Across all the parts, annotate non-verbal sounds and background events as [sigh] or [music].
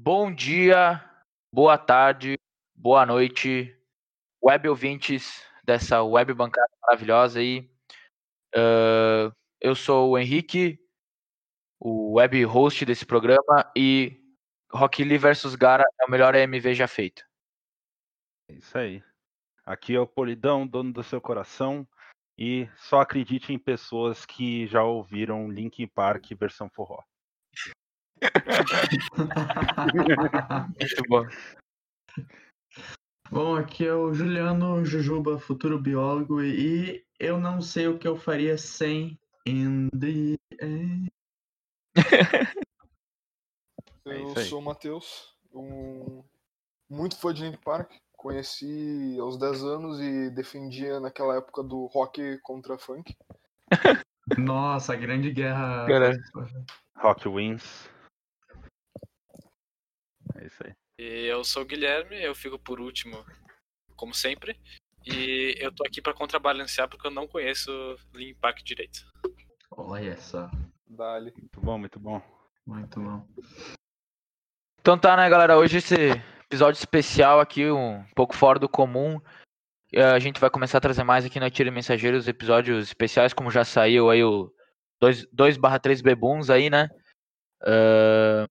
Bom dia, boa tarde, boa noite, web ouvintes dessa web bancada maravilhosa aí. Uh, eu sou o Henrique, o web host desse programa, e Rock Lee vs Gara é o melhor AMV já feito. É isso aí. Aqui é o Polidão, dono do seu coração, e só acredite em pessoas que já ouviram Linkin Park versão forró. Muito bom. Bom, aqui é o Juliano Jujuba, futuro biólogo, e eu não sei o que eu faria sem In the end. É Eu aí. sou o Matheus, um muito fã de Linkin Park. Conheci aos 10 anos e defendia naquela época do rock contra funk. [laughs] Nossa, a grande guerra. Cara. Rock Wins. É isso aí. E eu sou o Guilherme, eu fico por último, como sempre. E eu tô aqui pra contrabalancear porque eu não conheço Linkin Park direito. Olha só, Dali. Muito bom, muito bom. muito bom. Então tá, né, galera? Hoje esse episódio especial aqui, um pouco fora do comum. Eh, A gente vai começar a trazer mais aqui no Atire Mensageiros episódios especiais, como já saiu aí o 2/3 Bebuns aí, né? Ah,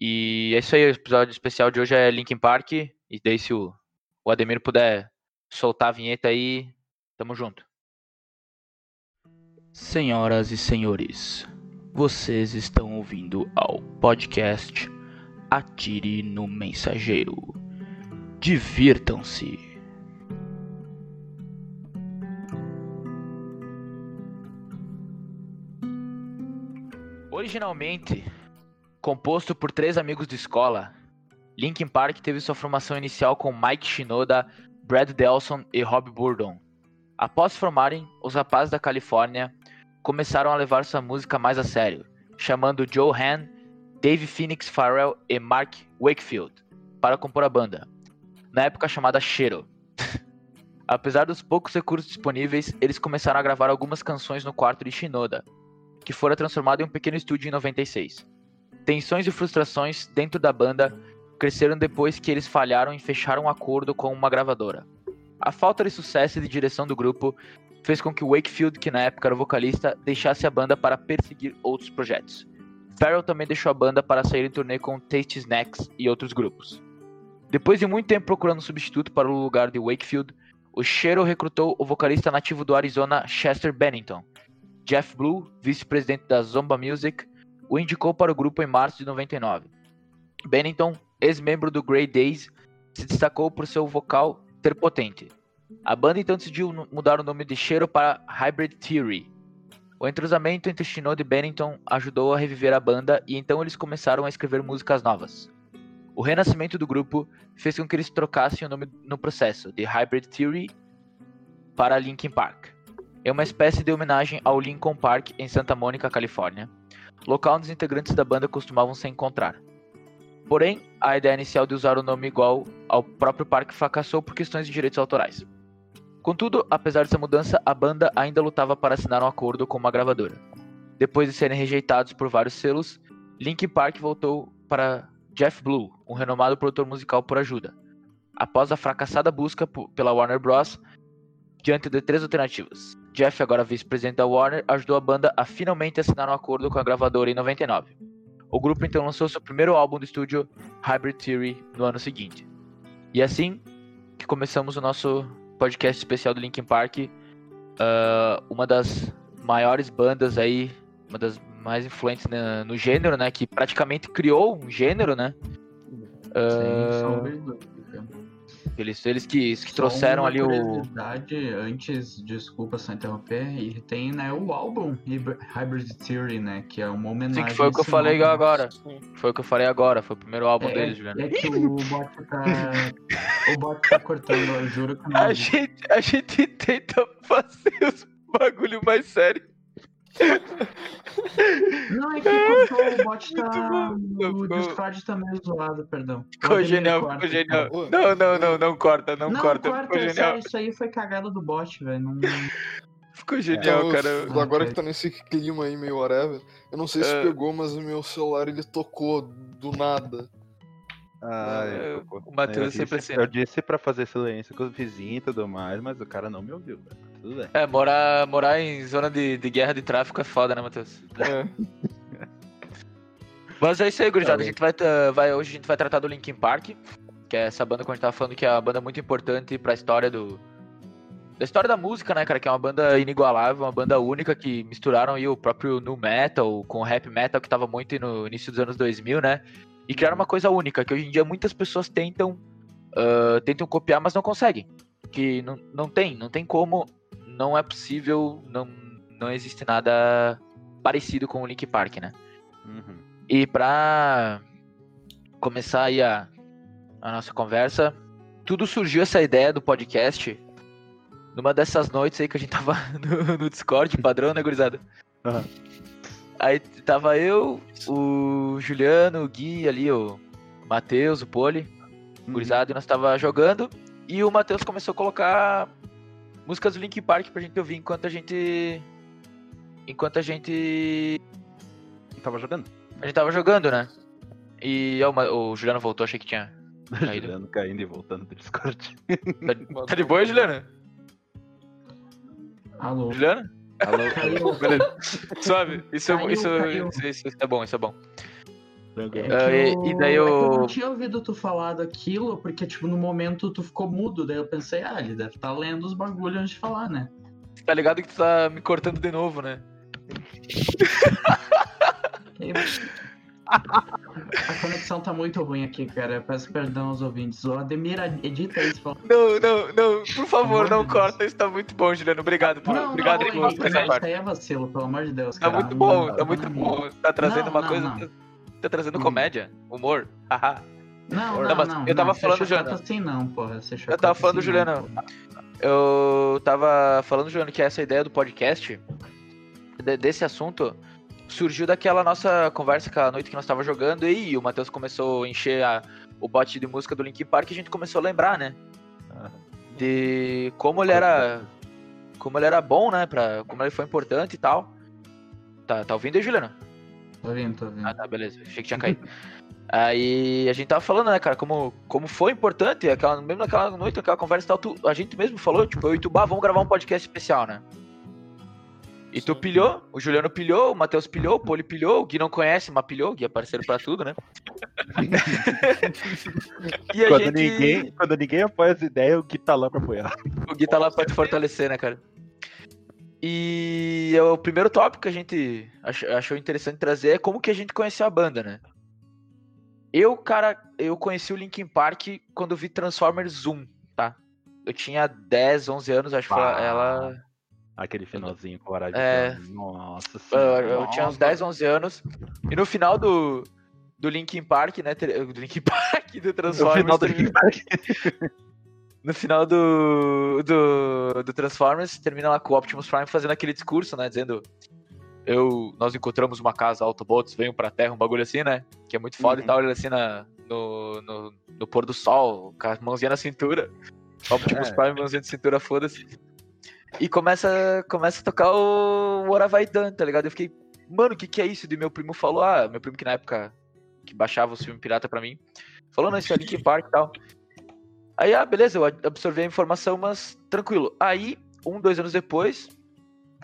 e é isso aí, o episódio especial de hoje é Linkin Park. E daí se o, o Ademir puder soltar a vinheta aí, tamo junto. Senhoras e senhores, vocês estão ouvindo ao podcast Atire no Mensageiro. Divirtam-se. Originalmente composto por três amigos de escola, Linkin Park teve sua formação inicial com Mike Shinoda, Brad Delson e Rob Burdon. Após formarem, os rapazes da Califórnia começaram a levar sua música mais a sério, chamando Joe Han, Dave Phoenix Farrell e Mark Wakefield para compor a banda, na época chamada Shiro. [laughs] Apesar dos poucos recursos disponíveis, eles começaram a gravar algumas canções no quarto de Shinoda, que fora transformado em um pequeno estúdio em 96. Tensões e frustrações dentro da banda cresceram depois que eles falharam em fechar um acordo com uma gravadora. A falta de sucesso e de direção do grupo fez com que Wakefield, que na época era o vocalista, deixasse a banda para perseguir outros projetos. Farrell também deixou a banda para sair em turnê com Tasty Snacks e outros grupos. Depois de muito tempo procurando um substituto para o lugar de Wakefield, o Shero recrutou o vocalista nativo do Arizona Chester Bennington. Jeff Blue, vice-presidente da Zomba Music, o indicou para o grupo em março de 99. Bennington, ex-membro do Grey Days, se destacou por seu vocal ter potente. A banda então decidiu mudar o nome de Shero para Hybrid Theory. O entrosamento entre Shinoda e Bennington ajudou a reviver a banda e então eles começaram a escrever músicas novas. O renascimento do grupo fez com que eles trocassem o nome no processo, de Hybrid Theory para Linkin Park. É uma espécie de homenagem ao Lincoln Park em Santa Mônica, Califórnia, local onde os integrantes da banda costumavam se encontrar. Porém, a ideia inicial de usar o nome igual ao próprio parque fracassou por questões de direitos autorais. Contudo, apesar dessa mudança, a banda ainda lutava para assinar um acordo com uma gravadora. Depois de serem rejeitados por vários selos, Linkin Park voltou para Jeff Blue, um renomado produtor musical, por ajuda. Após a fracassada busca pela Warner Bros., diante de três alternativas, Jeff, agora vice-presidente da Warner, ajudou a banda a finalmente assinar um acordo com a gravadora em 99. O grupo então lançou seu primeiro álbum do estúdio, Hybrid Theory, no ano seguinte. E assim que começamos o nosso podcast especial do Linkin Park, ah, uma das maiores bandas aí, uma das mais influentes na- no gênero, né, que praticamente criou um gênero, né? Ah, sombra de dúvida. Eles, eles que, que Só trouxeram ali o curiosidade, Antes, desculpa só interromper, e tem né, o álbum Hybrid Theory, né? Que é uma Sim, homenagem. que foi o que eu falei nome. agora. Sim. Foi o que eu falei agora, foi o primeiro álbum É, deles, Juliano. é que o bot tá. o bot tá cortando, eu juro que não. A gente, a gente tenta fazer os bagulho mais sério. Não, é que cortou, o bot tá. O Discord tá meio zoado, perdão. Ficou genial, ficou genial. Não, não, não, não corta, não, Não, corta. corta, Ficou é genial. isso aí foi cagada do bot, velho. Não... Ficou genial, Então, cara. eu- agora Ah, que tá nesse clima aí meio whatever, eu não sei se É. pegou, mas o meu celular ele tocou do nada. Ai, Eu- pô, o Matheus eu sempre assim. Eu disse pra fazer silêncio com os vizinhos e tudo mais, mas o cara não me ouviu, velho. Tudo bem. É, morar, morar em zona de, de guerra de tráfico é foda, né, Matheus? É. [laughs] Mas é isso aí, gurizada. Tá a gente vai, tra- vai- hoje a gente vai tratar do Linkin Park, que é essa banda que a gente tava falando que é uma banda muito importante pra história do. Da história da música, né, cara? Que é uma banda inigualável, uma banda única que misturaram aí o próprio nu metal com o rap metal que tava muito no início dos anos 2000, né? E criaram uma coisa única, que hoje em dia muitas pessoas tentam ah, tentam copiar, mas não conseguem. Que não, não tem, não tem como, não é possível, não, não existe nada parecido com o Linkin Park, né? Uhum. E pra começar aí a, a nossa conversa, tudo surgiu essa ideia do podcast numa dessas noites aí que a gente tava [laughs] no, no Discord, padrão, né, gurizada? Aham. Aí tava eu, o Juliano, o Gui ali, o Matheus, o Poli, Uhum. gurizada, e nós tava jogando. E o Matheus começou a colocar músicas do Linkin Park pra gente ouvir enquanto a gente. Enquanto a gente. Tava jogando? A gente tava jogando, né? E ó, o Juliano voltou, achei que tinha. [laughs] Caído. Juliano caindo e voltando do Discord. Tá, tá de boa, Juliano? Alô? Juliano? Alô. Beleza. Suave. Isso, Caiu, isso, caiu. isso, isso, isso é bom, isso é bom. É que Ah, e- eu- e daí é eu o- não tinha ouvido tu falar daquilo, porque, tipo, no momento tu ficou mudo, daí eu pensei, ah, ele deve estar lendo os bagulhos antes de falar, né? Tá ligado que tu tá me cortando de novo, né? A conexão tá muito ruim aqui, cara. Eu peço perdão aos ouvintes. O Ademir edita isso. Fala... Não, não, não, por favor, não de Deus. corta, isso tá muito bom, Juliano. Obrigado por, Não, obrigado não, por Henrique, essa não, parte. isso aí é vacilo, pelo amor de Deus, Tá cara. muito bom, Não, tá muito não, bom. Tá trazendo Não, uma não, coisa. Tá trazendo Hum. comédia, humor. haha. Não, Não, não, eu tava não, falando, Juliano. assim não, porra. Eu tava falando do assim porra. Eu tava falando, Juliano, que essa ideia do podcast, de- desse assunto, surgiu daquela nossa conversa aquela noite que nós tava jogando e o Matheus começou a encher a- o bote de música do Linkin Park e a gente começou a lembrar, né? De como ele era. Como ele era bom, né? Pra, como ele foi importante e tal. Tá, tá ouvindo aí, Juliano? Tô ouvindo, tô ouvindo. Ah, tá, beleza. Achei que tinha caído. Aí a gente tava falando, né, cara, como, como foi importante, aquela, mesmo naquela noite, naquela conversa e tal, tu- a gente mesmo falou, tipo, eu e tu, bah, vamos gravar um podcast especial, né? E tu pilhou, o Juliano pilhou, o Matheus pilhou, o Poli pilhou, o Gui não conhece, mas pilhou, o Gui é parceiro pra tudo, né? [laughs] e a Quando, gente... ninguém, quando ninguém apoia as ideias, o Gui tá lá pra apoiar. O Gui tá lá pra te fortalecer, né, cara? E é o primeiro tópico que a gente ach- achou interessante trazer é como que a gente conheceu a banda, né? Eu, cara, eu conheci o Linkin Park quando eu vi Transformers 1, tá? Eu tinha 10, 11 anos, acho que foi ela... Aquele finalzinho com o É. Nossa Eu, senhora. eu tinha uns 10, 11 anos. E no final do, do Linkin Park, né? Do Linkin [laughs] Park, do No Transformers... final do Linkin Park. [laughs] no final do, do, do Transformers, termina lá com o Optimus Prime fazendo aquele discurso, né? Dizendo. Eu, nós encontramos uma casa, Autobots, venham pra Terra, um bagulho assim, né? Que é muito foda Uhum. e tal, ele assim na, no, no, no pôr do sol, com a mãozinha na cintura. Optimus É. Prime, mãozinha de cintura, foda-se. E começa, começa a tocar o What Have I Done, tá ligado? Eu fiquei, mano, o que que é isso? E meu primo falou, ah, meu primo que na época que baixava os filmes pirata pra mim, falou, não, isso é Linkin Park e tal. Aí, ah, beleza, eu absorvi a informação, mas tranquilo. Aí, um, dois anos depois,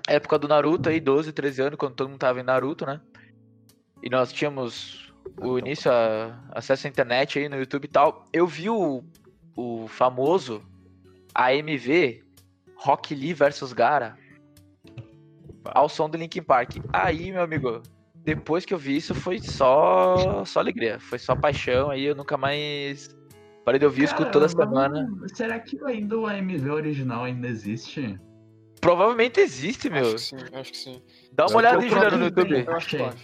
época do Naruto aí, 12, 13 anos, quando todo mundo tava em Naruto, né? E nós tínhamos o início, a, acesso à internet aí no YouTube e tal. Eu vi o, o famoso AMV Rock Lee versus Gara ao som do Linkin Park. Aí, meu amigo, depois que eu vi isso, foi só, só alegria, foi só paixão. Aí eu nunca mais parei de ouvir, eu escuto toda semana. vamos- Será que ainda o AMV original ainda existe? Provavelmente existe, meu. Acho que sim, acho que sim. Dá uma olhada aí, Juliano, no aqui, YouTube. Eu acho que Achei.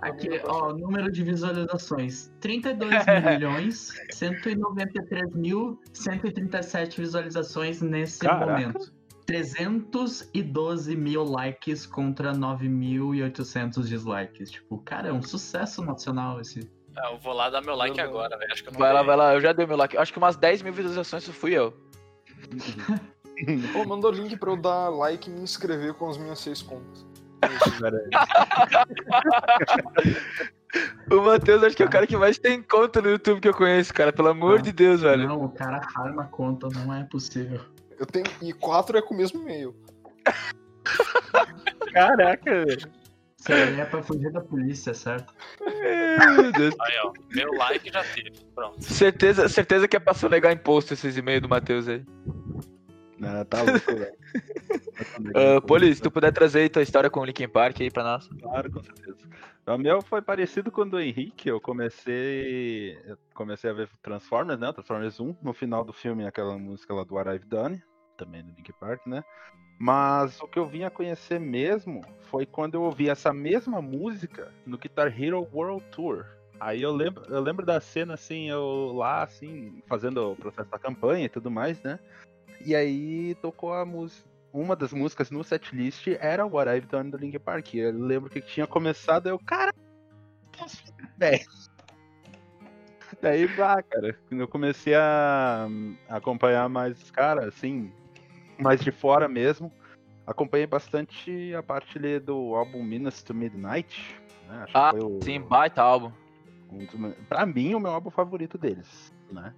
Aqui, eu ó, número de visualizações: 32 milhões 193 mil 137 visualizações nesse Caraca. momento. 312 mil likes contra 9.800 dislikes. Tipo, cara, é um sucesso nacional esse. Ah, eu vou lá dar meu like Verdade. agora, velho. Acho que eu não Vai lá, vai lá, eu já dei meu like. Acho que umas 10 mil visualizações isso fui eu. Pô, manda o link pra eu dar like e me inscrever com as minhas seis contas. [laughs] O Matheus acho que é o cara que mais tem conta no YouTube que eu conheço, cara. Pelo amor Não. de Deus, velho. Não, o cara arma a conta, não é possível. Eu tenho. E quatro é com o mesmo e-mail. [laughs] Caraca, velho. Isso aí é pra fugir da polícia, certo? Meu Deus. Aí, ó. Meu like já teve. Pronto. Certeza, certeza que é pra sonegar imposto esses e-mails do Matheus aí. Não, tá louco, velho. [laughs] Uh, Poli, se tu puder trazer aí tua história com o Linkin Park aí pra nós. Claro, com certeza. O meu foi parecido com o do Henrique. Eu comecei. Eu comecei a ver Transformers, né? Transformers 1. No final do filme, aquela música lá do What I've Done, também do Linkin Park, né? Mas o que eu vim a conhecer mesmo foi quando eu ouvi essa mesma música no Guitar Hero World Tour. Aí eu lembro, eu lembro da cena assim, eu lá assim, fazendo o processo da campanha e tudo mais, né? E aí tocou a música. Uma das músicas no setlist era What I've Done do Linkin Park. Eu lembro que tinha começado, eu, cara, velho. Daí, vá, cara, eu comecei a acompanhar mais os caras, assim, mais de fora mesmo. Acompanhei bastante a parte ali do álbum Minas to Midnight. Né? Acho que Ah, foi o- sim, baita álbum. um dos pra mim, o meu álbum favorito deles, né?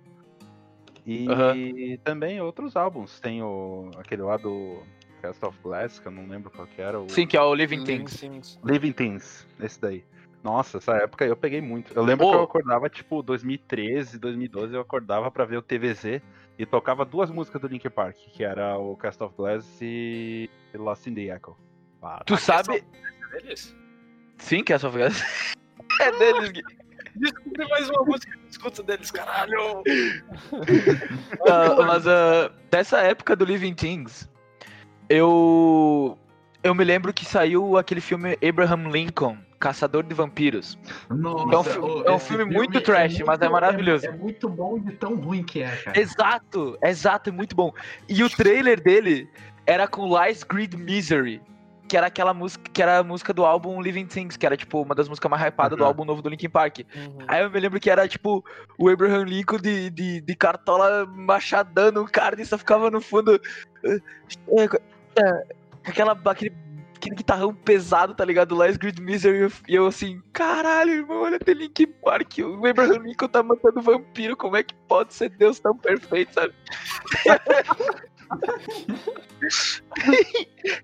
E Aham. também outros álbuns. Tem o, aquele lá do Cast of Glass, que eu não lembro qual que era. O Sim, que é o Living Things. Things. Living Things, esse daí. Nossa, essa época eu peguei muito. Eu lembro Ô. que eu acordava, tipo, 2013, 2012, eu acordava pra ver o TVZ e tocava duas músicas do Linkin Park, que era o Cast of Glass e Lost in the Echo. Ah, Tu sabe. É deles? Sim, que é só É deles, Gui. Descobri mais uma música que eu escuto deles, caralho! [laughs] Ah, mas ah, dessa época do Living Things, eu. Eu me lembro que saiu aquele filme Abraham Lincoln, Caçador de Vampiros. Nossa, É um fi- ô, é um filme muito trash, mas é maravilhoso. É, muito bom de tão ruim que é, cara. Exato, exato, é muito bom. E o trailer dele era com Lies, Greed, Misery. Que era aquela música, que era a música do álbum Living Things, que era tipo uma das músicas mais hypadas do Aham. álbum novo do Linkin Park. Uhum. Aí eu me lembro que era tipo o Abraham Lincoln de, de, de cartola machadando o cara e só ficava no fundo. eh, eh, aquela, aquele, aquele guitarrão pesado, tá ligado? Last Grid Misery. e eu- assim, caralho, irmão, olha tem Linkin Park. O Abraham Lincoln tá matando vampiro. Como é que pode ser Deus tão perfeito, sabe? [laughs]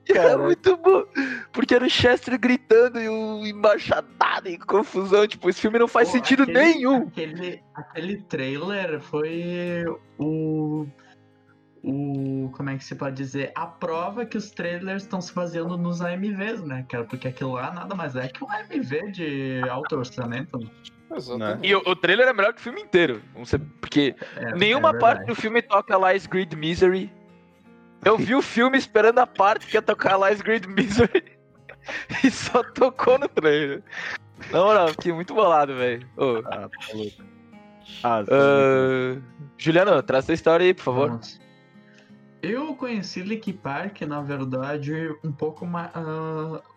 Era muito bom. Porque era o Chester gritando e o e machadada e confusão. Tipo, esse filme não faz Pô, sentido aquele- nenhum. Aquele, aquele trailer foi o. O. Como é que se pode dizer? A prova que os trailers estão se baseando nos AMVs, né, cara? Porque aquilo lá nada mais é que um AMV de alto orçamento. né? Exatamente. E o, o trailer é melhor que o filme inteiro. Vamos ser- Porque É, nenhuma é parte do filme toca Lies Greed Misery. Eu vi o filme esperando a parte que ia tocar Lies Greed Misery. [laughs] E só tocou no trailer. Na moral, fiquei muito bolado, velho. Ô, Ah, tá louco. Ah, ah, Juliano, traz tua história aí, por favor. Vamos. Eu conheci Linkin Park, na verdade, um pouco mais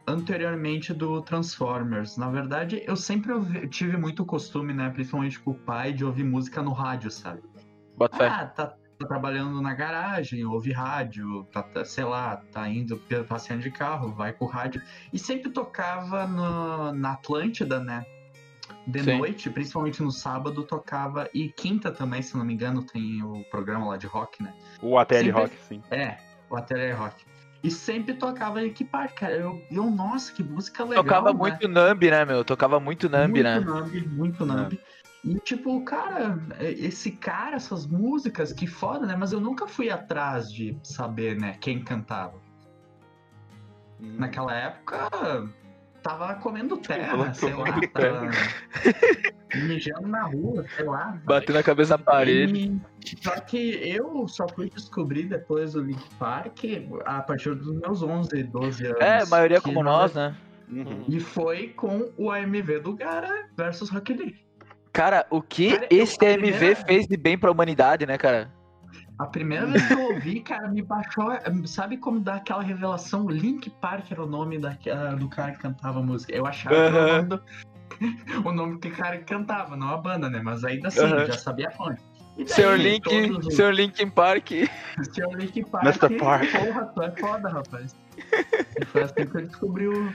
anteriormente do Transformers. Na verdade, eu sempre ouvi- tive muito costume, né, principalmente com o pai, de ouvir música no rádio, sabe? Bota. Ah, tá, tá trabalhando na garagem, ouve rádio, tá, tá, sei lá, tá indo passeando de carro, vai com o rádio. E sempre tocava no- na Atlântida, né? De Sim. noite, principalmente no sábado, tocava. E quinta também, se não me engano, tem o programa lá de rock, né? O ATL sempre- Rock, sim. É, o Ateliê Rock. E sempre tocava Linkin Park, cara. Eu, eu nossa, que música legal. Tocava né? muito Nambi, né, meu? Tocava muito Nambi, muito né? Nambi, muito Nambi. E tipo, cara, esse cara, essas músicas, que foda, né? Mas eu nunca fui atrás de saber, né, quem cantava. Hum. Naquela época, tava comendo terra, Tava sei lá, tava mijando na rua, sei lá. Batendo a cabeça na parede. E- Só que eu só fui descobrir depois do Link Park a partir dos meus 11, 12 anos. É, a maioria como na nós, né? Uhum. E foi com o AMV do Gara versus Rock Lee. Cara, o que Cara, esse AMV primeira- fez de bem pra humanidade, né, cara? A primeira vez que eu ouvi, cara, me baixou. Sabe como dá aquela revelação? Link Park era o nome da, do cara que cantava a música. Eu achava que era o nome do. [laughs] O nome cara que cantava, não a banda, né? Mas ainda assim, Aham. já sabia a fonte. Daí, Senhor Link, os- Senhor Linkin Park. Senhor Link Park. Mr. Park. Porra, tu é foda, rapaz. E foi assim que eu descobri o.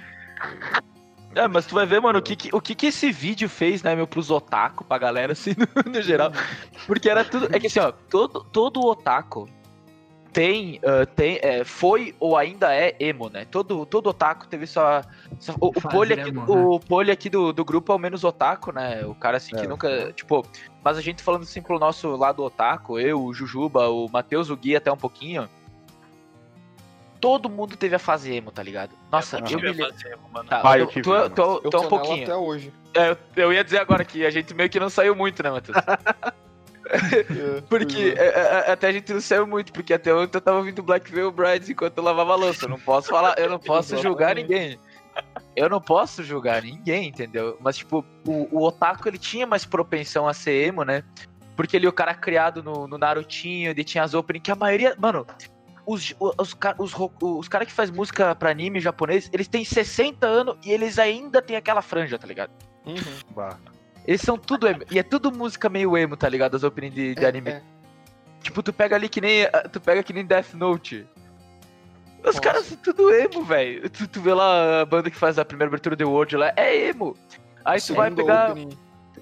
É, mas tu vai ver, mano, o que, que- o que, que esse vídeo fez, né, meu, pros otaku, pra galera, assim, [laughs] no, no geral. Porque era tudo. É que assim, ó, todo, todo otaku tem. ah, tem é, foi ou ainda é emo, né? Todo, todo otaku teve sua. sua- o, o pole aqui, emo, o pole aqui do, do grupo é o menos otaku, né? O cara assim que É. nunca. Tipo, mas a gente falando assim pelo nosso lado otaku, eu, o Jujuba, o Matheus, o Gui até um pouquinho. Todo mundo teve a fase emo, tá ligado? Nonossa, eu eu, me lembro. Tá, eu tu, tive, tu, mano. tu, Eu tu tô um pouquinho. até hoje. É, eu, eu ia dizer agora que a gente meio que não saiu muito, né, Matheus? [laughs] É, Porque é. é, até a gente não saiu muito, porque até ontem eu tava ouvindo Black Veil Brides enquanto eu lavava a louça. Eu não posso falar, eu não [laughs] posso julgar ninguém. Eu não posso julgar ninguém, entendeu? Mas, tipo, o, o Otaku ele tinha mais propensão a ser emo, né? Porque ele é o cara criado no, no Narutinho, ele tinha as opening, que a maioria. Mano, os, os, os, os, caras que faz música pra anime japonês, eles têm 60 anos e eles ainda têm aquela franja, tá ligado? Uhum. Bah. Eles são tudo emo. E é tudo música meio emo, tá ligado? As openings de, de É, anime. é. Tipo, tu pega ali que nem. ah, Tu pega que nem Death Note. Os Nossa. caras são tudo emo, velho. Tu, tu vê lá a banda que faz a primeira abertura do World lá, é emo. Aí tu Sim, vai pegar. opening.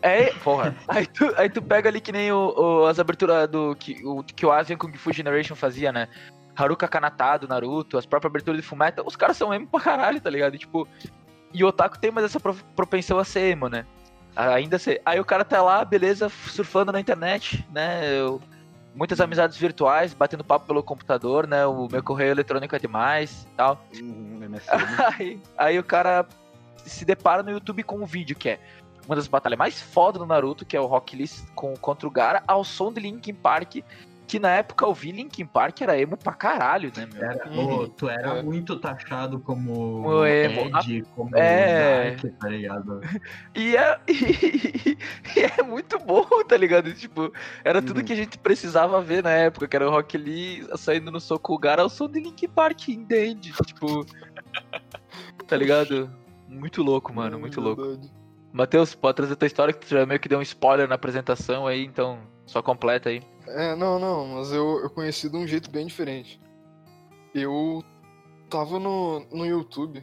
É, porra. [laughs] Aí tu, aí tu pega ali que nem o, o- as aberturas do. Que o, que o Asian Kung Fu Generation fazia, né? Haruka Kanata do Naruto, as próprias aberturas de Fullmetal, os caras são emo pra caralho, tá ligado? E, tipo, e o Otaku tem mais essa pro- propensão a ser emo, né? Ainda ser. Aí o cara tá lá, beleza, surfando na internet, né? Eu- muitas amizades virtuais, batendo papo pelo computador, né? O meu correio eletrônico é demais e tal. Hum. [laughs] Aí, aí o cara se depara no YouTube com um vídeo que é uma das batalhas mais fodas do Naruto, que é o Rock Lee com, contra o Gara, ao som de Linkin Park, que na época eu vi Linkin Park era emo pra caralho, né, meu? Era, Uhum. ô, tu era É. muito taxado como O emo. Ed, como É. Dark, tá ligado? [laughs] E é, [laughs] e, é muito bom, tá ligado? Tipo, era tudo Uhum. que a gente precisava ver na época, que era o Rock Lee saindo no soco o Gara ao som de Linkin Park, entende? Tipo, [laughs] tá ligado? Muito louco, mano, Hum, muito louco. Matheus, pode trazer tua história, que tu já meio que deu um spoiler na apresentação aí, então só completa aí. É, não, não, mas eu, eu conheci de um jeito bem diferente. Eu tava no, no YouTube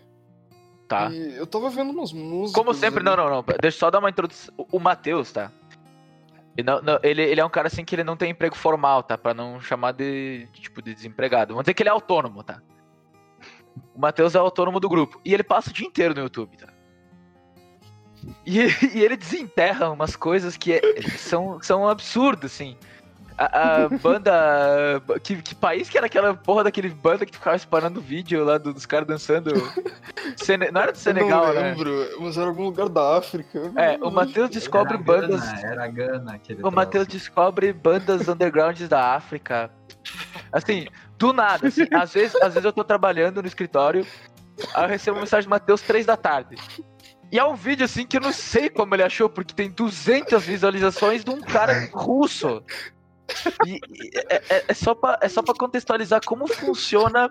Tá. e eu tava vendo umas músicas. Como sempre, ali. não, não, não. Deixa eu só dar uma introdução. O- Matheus, tá? Ele, não- não, ele, ele é um cara assim que ele não tem emprego formal, tá? Pra não chamar de, de, tipo, de desempregado. Vamos dizer que ele é autônomo, tá? O Matheus é autônomo do grupo. E ele passa o dia inteiro no YouTube, tá? [laughs] E, e ele desenterra umas coisas que é- são, são absurdas, assim. A, a banda. Que, que país que era aquela porra daquele banda que ficava disparando vídeo lá do- dos caras dançando? Sene- não era do Eu Senegal, não né? lembro, mas era algum lugar da África. eu É, o Matheus descobre era bandas. Gana, era Gana aquele O Matheus descobre bandas undergrounds da África. Assim, do nada. assim, às, vezes, às vezes eu tô trabalhando no escritório, aí eu recebo uma mensagem do Matheus 3 da tarde. E é um vídeo assim que eu não sei como ele achou, porque tem 200 visualizações de um cara russo. E, e é, é- é só pra, é só pra contextualizar como funciona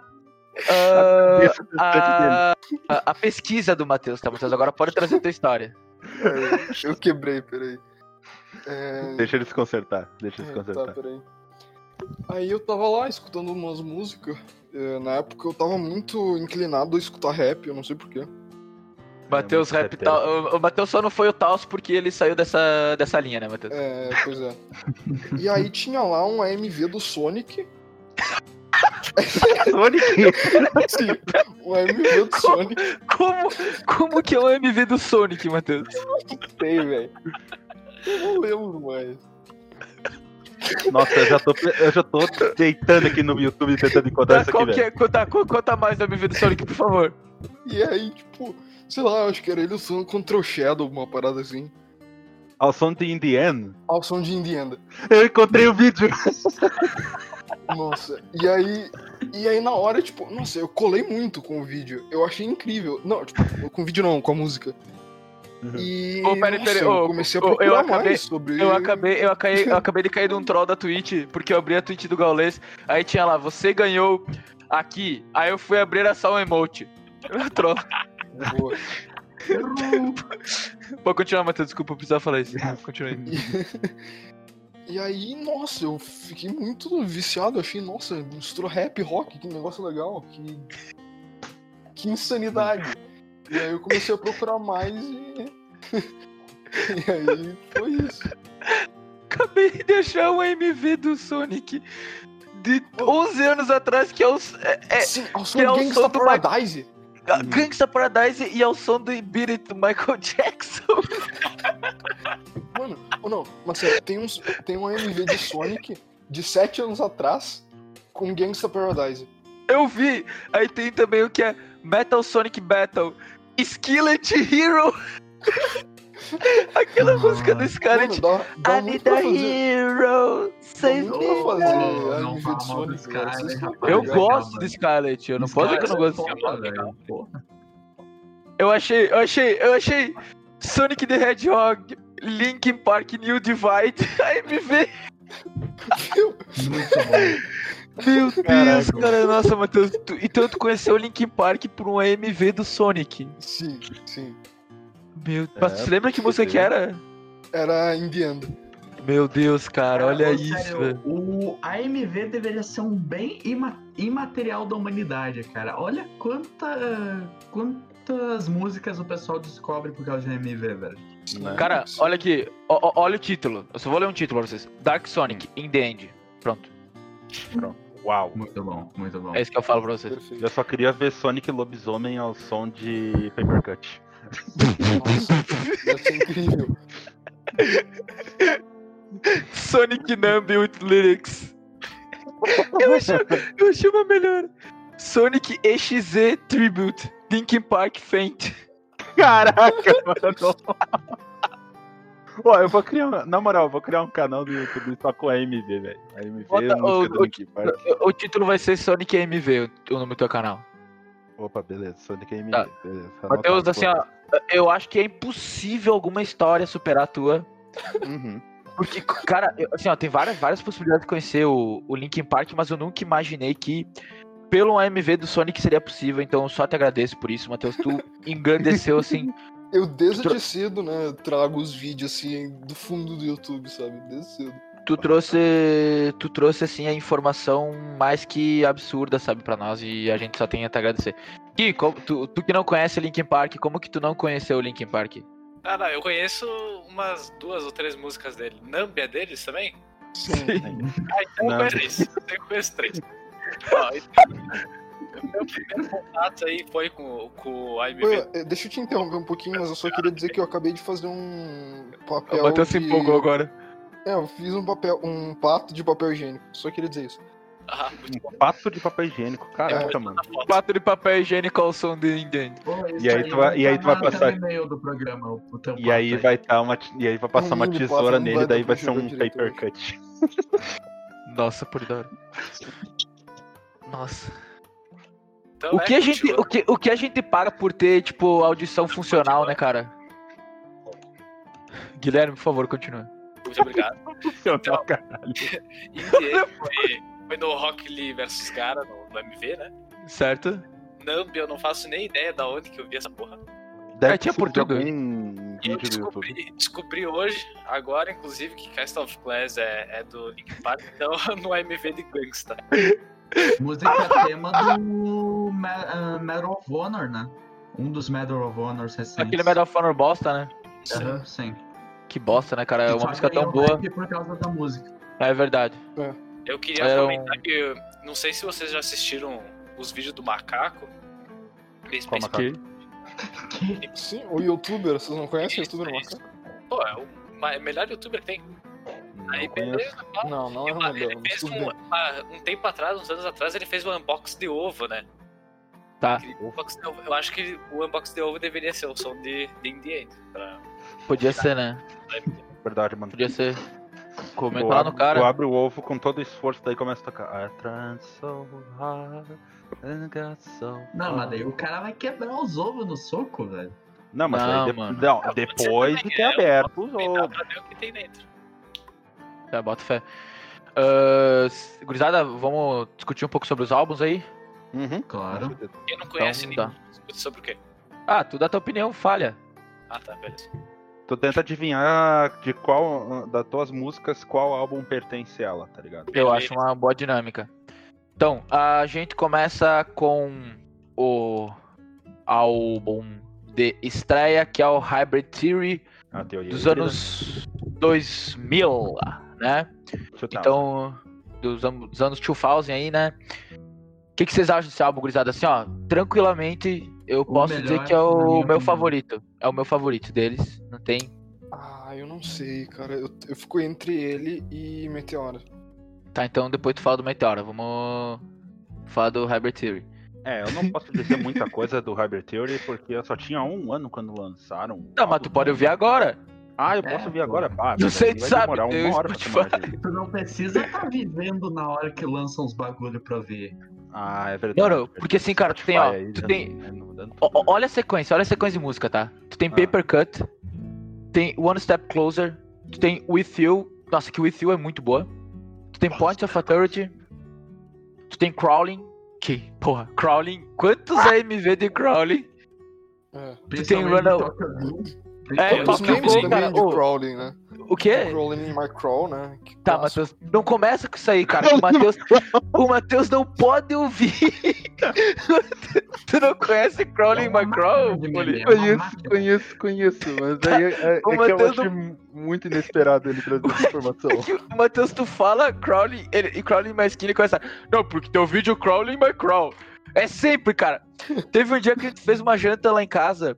dele. a, a, a pesquisa do Matheus, tá, Matheus? Agora pode trazer a tua história. É, eu quebrei, peraí. É, Deixa ele se consertar. Deixa ele se É, consertar. Tá, peraí. Aí eu tava lá escutando umas músicas. Na época eu tava muito inclinado a escutar rap, eu não sei porquê. Matheus muito Rap O, o Matheus só não foi o Taos porque ele saiu dessa, dessa linha, né, Matheus? É, pois é. E aí tinha lá um AMV do Sonic. [laughs] Sonic! Sim, um AMV do Sonic. Como, como que é o MV do Sonic, Matheus? Tem, velho. Eu não lembro mais. Nossa, eu já tô, eu já tô deitando aqui no YouTube tentando encontrar Tá, isso qual aqui, que velho. é, conta, co- conta mais do MV do Sonic, por favor. E aí, tipo, sei lá, acho que era ele usando contra o Shadow, uma parada assim. Ao som de Indiana. Ao som de Indiana. Eu encontrei o vídeo. Nossa, e aí. E aí na hora, tipo, nossa, eu colei muito com o vídeo. Eu achei incrível. Não, tipo, com o vídeo não, com a música. Uhum. E. Ô, peraí, nossa, eu comecei a ô, eu procurar acabei- mais sobre. Eu acabei, eu, acabei, eu [laughs] acabei de cair num troll da Twitch, porque eu abri a Twitch do Gaules, aí tinha lá, você ganhou aqui. Aí eu fui abrir era só um emote. [laughs] troll. Boa. Pode continuar, Matheus, desculpa, eu precisava falar isso. [laughs] Continue. E aí, nossa, eu fiquei muito viciado. Achei, nossa, misturou rap rock, que negócio legal. Que, que insanidade. E aí eu comecei a procurar mais e. [laughs] e aí foi isso. Acabei de achar um MV do Sonic de 11 anos atrás, que é o é, é, Sim, é o Gangsta som do Michael- Paradise. A Gangsta Paradise e é o som do Beat It do Michael Jackson. Mano, ou não, mas sério, tem, uns, tem um MV de Sonic de 7 anos atrás com Gangsta Paradise. Eu vi. Aí tem também o que é Metal Sonic Battle. Skillet Hero. [laughs] Aquela Nossa. música do Mano, Scarlet. dá, dá I need a hero. Save me. fazer Não, a não fala de mal do. Scarlet. Eu gosto do Scarlet. Eu não posso dizer que eu não gosto. Scarlet é foda, velho, porra. Eu achei, eu achei, eu achei Sonic the Hedgehog, Linkin Park New Divide, [laughs] AMV. Muito bom. Meu Deus, Caraca. cara, nossa, Matheus. Tu, então tu conheceu o Linkin Park por um AMV do Sonic. Sim, sim. Meu, mas É, tu lembra que música que era? Era In The End. Meu Deus, cara, olha Ô, isso, sério, velho. O AMV deveria ser um bem ima- imaterial da humanidade, cara. Olha quanta, quantas músicas o pessoal descobre por causa de AMV, velho. Né? Cara, olha aqui, ó- olha o título. Eu só vou ler um título pra vocês. Dark Sonic, In The End. Pronto, Uau. Muito bom, muito bom. é isso que eu falo pra vocês. Perfeito. Eu só queria ver Sonic Lobisomem ao som de Paper Cut. Nossa, ser incrível. Sonic Numb with Lyrics. Eu achei, eu achei uma melhor. Sonic EXZ Tribute, Linkin Park Faint. Caraca, [laughs] mano. Ó, eu vou criar, na moral, eu vou criar um canal do YouTube só com AMV, velho. AMV Bota é o- o-. O título vai ser Sonic AMV, o o nome do teu canal. Opa, beleza, Sonic AMV, Tá. beleza. Matheus, assim, ó, eu acho que é impossível alguma história superar a tua. Uhum. Porque, cara, eu- assim, ó, tem várias, várias possibilidades de conhecer o, o Linkin Park, mas eu nunca imaginei que pelo AMV do Sonic seria possível, então eu só te agradeço por isso, Matheus. Tu engrandeceu, assim, [laughs] Eu desde Tro- cedo, né, trago os vídeos assim do fundo do YouTube, sabe? Desde cedo. Tu trouxe, tu trouxe, assim, a informação mais que absurda, sabe, pra nós, e a gente só tem a te agradecer. Como- tu, tu que não conhece o Linkin Park, como que tu não conheceu o Linkin Park? Cara, eu conheço umas duas ou três músicas dele. Numb é deles também? Sim. Ah, então eu Numb. conheço três. Eu conheço três. [laughs] Ó, então, o meu primeiro contato aí foi com, com o eh, deixa eu te interromper um pouquinho, mas eu só queria dizer que eu acabei de fazer um papel. O Matheus se empolgou agora. É, eu fiz um papel, um pato de papel higiênico. Só queria dizer isso. Ah. Um pato de papel higiênico, caraca, mano. Na foto. Pato de papel higiênico ao som de Indian. Pô, E aí tu vai- e aí tu vai tá passar- tá programa, o teu E aí pato vai tá uma, e aí vai passar Um uma tesoura nele, vai daí vai ser um paper cut. [laughs] Nossa, por da hora. Nossa. Então, O é, que, a gente, continua. o, que, o que a gente paga por ter, tipo, audição funcional, né, cara? Guilherme, por favor, continua. Muito obrigado. [laughs] Caralho. [laughs] Indie foi, foi no Rock Lee vs Gara, no, no MV, né? Certo? Numb, eu não faço nem ideia da onde que eu vi essa porra. Deve É, tinha ter por tudo. algum E eu descobri, descobri hoje, agora, inclusive, que Cast of Clans é, é do Linkin Park, [laughs] então no MV de Gangsta. Música tema do ah, Medal of Honor, né? Um dos Medal of Honors recentes. Aquele Medal of Honor bosta, né? Aham, sim. Que bosta, né, cara? É Que uma música tão boa. hype Por causa da música. É verdade. Eu queria É um- comentar que, eu- não sei se vocês já assistiram os vídeos do macaco. Space Qual macaco? Que- Sim, o youtuber, vocês não conhecem o youtuber Isso, Macaco? Pô, é o ma- melhor youtuber que tem. Aí Não conheço. beleza, pá. Não, não é o melhor, ele fez um, um tempo atrás, uns anos atrás, ele fez um unbox de ovo, né? Tá, de ovo. Eu acho que o unbox de ovo deveria ser o som de, de In The End. Pra... podia ser, né? Verdade, mano. Podia ser. Comenta Tu lá no abre- Tu cara. abre o ovo com todo esforço, daí começa a tocar. I tried so hard and got so Não, far. mas daí o cara vai quebrar os ovos no soco, velho. Não, mas Não, aí de- mano. não, Não, depois você de também ter é, aberto os ovos. pra ver o que tem dentro. Tá, bota fé. S- gurizada, vamos discutir um pouco sobre os álbuns aí? Uhum. Claro. Quem não conhece Então, ninguém, discute sobre o quê? Ah, tu dá tua opinião, falha. Ah, tá, beleza. Tu tenta adivinhar de qual das tuas músicas qual álbum pertence a ela, tá ligado? Eu Beleza. acho uma boa dinâmica. Então, a gente começa com o álbum de estreia, que é o Hybrid Theory dos híbrida. anos 2000, né? Então, dos, dos anos 2000 aí, né? O que, que vocês acham desse álbum, gurizada? Assim, ó, tranquilamente, eu posso dizer que é o meu opinião. favorito. É o meu favorito deles. Não tem. Ah, eu não sei, cara. Eu, eu fico entre ele e Meteora. Tá, então depois tu fala do Meteora. Vamos falar do Hybrid Theory. É, eu não posso dizer muita coisa do Hybrid Theory porque eu só tinha um ano quando lançaram. Não, mas álbum, tu pode ouvir agora. Ah, eu É, posso ouvir pô. agora? Pá, Não mas sei, tu sabe, uma hora Spotify. [laughs] Tu não precisa estar vivendo na hora que lançam os bagulho pra ver. Ah, é verdade. Não, não, verdade. porque assim, cara, tu tem, ó, tu tem- tudo. olha a sequência, olha a sequência de música, tá? Tu tem Ah. Paper Cut, tem One Step Closer, tu tem With You. Nossa, que With You é muito boa. Tu tem Point of Authority. Tu tem Crawling. Que, porra, Crawling. Quantos AMV de Crawling? É. Principalmente Run- Tokyo Ghoul. É, Ghoul, também cara, de ô. Crawling, né? O quê? Crawling in my crawl, né? Que Tá. Matheus, não começa com isso aí, cara. O Matheus, o Matheus não pode ouvir. [laughs] tu não conhece É Molly? meme. É uma Conheço, conheço, conheço, mas aí é, é- é O que eu Matheus achei muito inesperado ele trazer essa [laughs] informação. que o Matheus, tu fala crawling, ele, e crawling my skin, ele começa. Não, porque teu vídeo crawling my crawl. É sempre, cara. Teve um dia que a gente fez uma janta lá em casa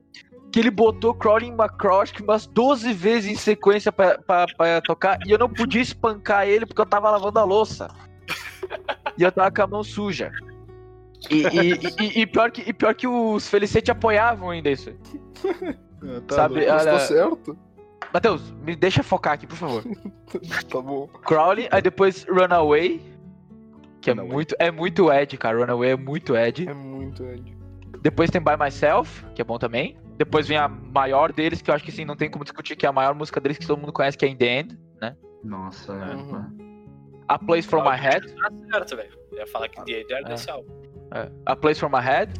que ele botou crawling crawl, acho que umas 12 vezes em sequência pra, pra, pra tocar, e eu não podia espancar ele porque eu tava lavando a louça. E eu tava com a mão suja. E, e- e- e pior, que, e pior que os Felicete apoiavam ainda isso. Ah, [laughs] tá Sabe. Mas tá certo? Matheus, me deixa focar aqui, por favor. [laughs] Tá bom. Crawling, aí depois Runaway, que é Runaway. muito, é muito Ed, cara. Runaway é muito Ed. É muito, Ed. Depois tem By Myself, que é bom também. Depois vem a maior deles, que eu acho que assim, não tem como discutir, que é a maior música deles que todo mundo conhece, que é In The End. Nossa, Uhum. A Place From My Head. Tá certo, velho. Eu ia falar que The End era É. desse álbum. é, a Place From My Head.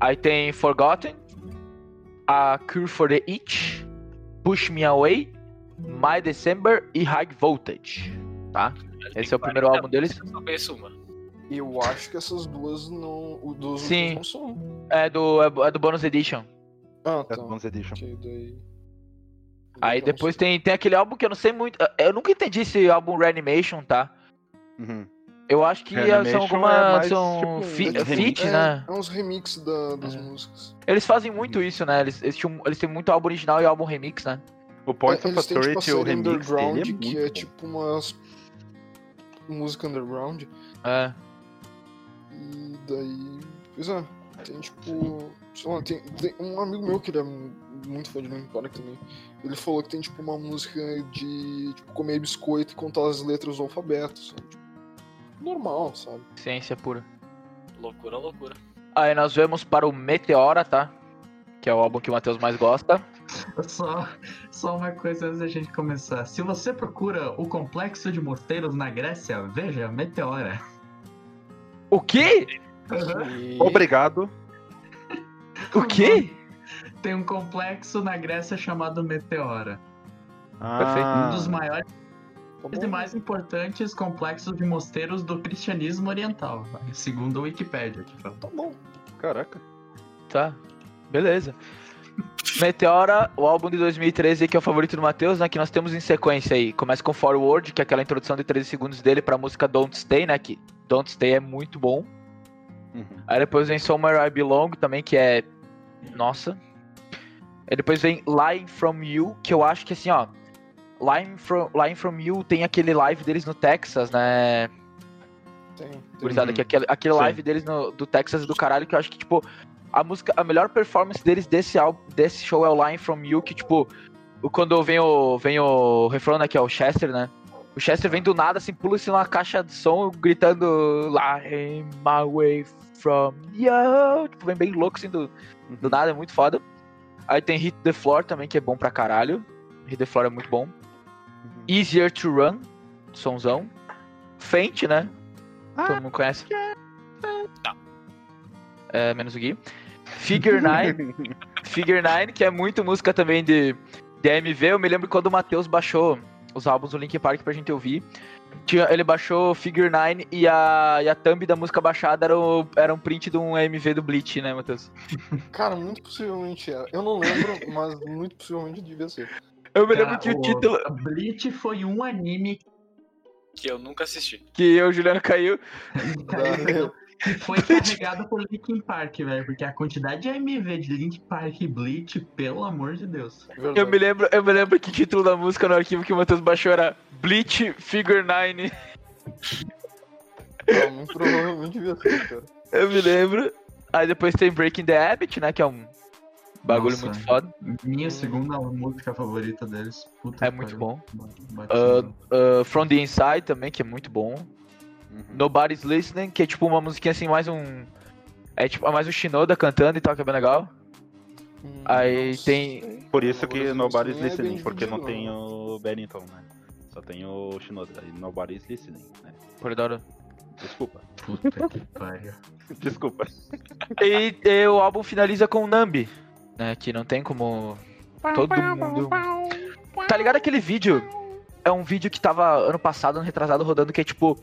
Aí tem Forgotten. A Cure For The Itch. Push Me Away. My December e High Voltage. Tá? Esse é o primeiro álbum deles. Eu só conheço uma. Eu acho que essas duas não. O dos Sim. não são. É do, é do Bonus Edition. Ah, É tá. Advanced Edition. Ok, daí. Aí depois tem, tem aquele álbum que eu não sei muito. Eu nunca entendi esse álbum Reanimation, tá? Uhum. Eu acho que Reanimation são é algumas. mais são tipo um fi- remix. feat, é, né? É uns remix da- das É. músicas. Eles fazem muito isso, né? Eles, eles, tinham- eles têm muito álbum original e álbum remix, né? O Point É, of têm tipo Authority, o série remix Underground, dele é que muito é bom. tipo umas. música underground. É. E daí. Pois é, tem tipo. Sei lá, tem, tem um amigo meu que ele é muito fã de Linkin Park também. Ele falou que tem tipo uma música de tipo, comer biscoito e contar as letras do alfabeto, sabe? Tipo, normal, sabe? Ciência pura. Loucura, loucura. Aí nós vamos para o Meteora, tá? Que é o álbum que o Matheus mais gosta. Só, só uma coisa antes da gente começar. Se você procura o complexo de morteiros na Grécia, veja Meteora. O quê? E... Obrigado. O quê? Tem um complexo na Grécia chamado Meteora. Ah, Um dos maiores e bom. mais importantes complexos de mosteiros do cristianismo oriental, segundo a Wikipédia. que fala. Tá bom. Caraca. Tá. Beleza. Meteora, o álbum de 2013 que é o favorito do Matheus, né? Que nós temos em sequência aí. Começa com Forward, que é aquela introdução de 13 segundos dele pra música Don't Stay, né? Que Don't Stay é muito bom. Uhum. Aí depois vem Somewhere I Belong também, que é. Nossa. Aí depois vem Lying From You, que eu acho que assim, ó. Lying From, Lying From You tem aquele live deles no Texas, né? Tem. tem. Gurizada, Uhum. que aquele, aquele Sim. live deles no, do Texas do caralho, que eu acho que, tipo, a música, a melhor performance deles desse álbum, desse show é o Line From You, que, tipo, quando vem o, vem o refrão, né, que é o Chester, né? O Chester vem do nada, assim, pula assim numa caixa de som, gritando Line my way from you. Tipo, vem bem louco, assim, do, do nada, é muito foda. Aí tem Hit the Floor também, que é bom pra caralho. Hit the Floor é muito bom. Easier to Run, sonzão. Faint, né? Todo mundo conhece. É, menos o Gui. Figure 9, [laughs] Figure 9, que é muito música também de, de AMV. Eu me lembro quando o Matheus baixou os álbuns do Linkin Park pra gente ouvir. Tinha, ele baixou Figure 9 e a, e a thumb da música baixada era, o, era um print de um AMV do Bleach, né, Matheus? [laughs] Cara, muito possivelmente era. Eu não lembro, [laughs] mas muito possivelmente devia ser. Eu me Cara, lembro que o título Bleach foi um anime Que eu nunca assisti. que eu o Juliano caiu. [laughs] Valeu. Que foi carregado por Linkin Park, velho. Porque a quantidade de AMV de Linkin Park e Bleach, pelo amor de Deus. Verdade. Eu me lembro, eu me lembro que o título da música no arquivo que o Matheus baixou era Bleach Figure 9. Ah, muito provavelmente devia ser, cara. Eu me lembro. Aí depois tem Breaking the Habit, né? Que é um bagulho Nossa, muito foda. Minha segunda música favorita deles. Puta É muito pariu. bom. No- ah, From the Inside também, que é muito bom. Uhum. Nobody's Listening, que é tipo uma musiquinha assim, mais um. É tipo mais um Shinoda cantando e tal, que é bem legal. Hum, Aí tem- sei. Por isso que Nobody's Listening é porque não tem o Bennington, né? Só tem o Shinoda. E Nobody's Listening, né? Polidoro. Desculpa. Puta que pariu. [laughs] Desculpa. E, e o álbum finaliza com o Nambi, né? Que não tem como todo mundo. Tá ligado aquele vídeo? É um vídeo que tava ano passado, ano retrasado, rodando, que é tipo,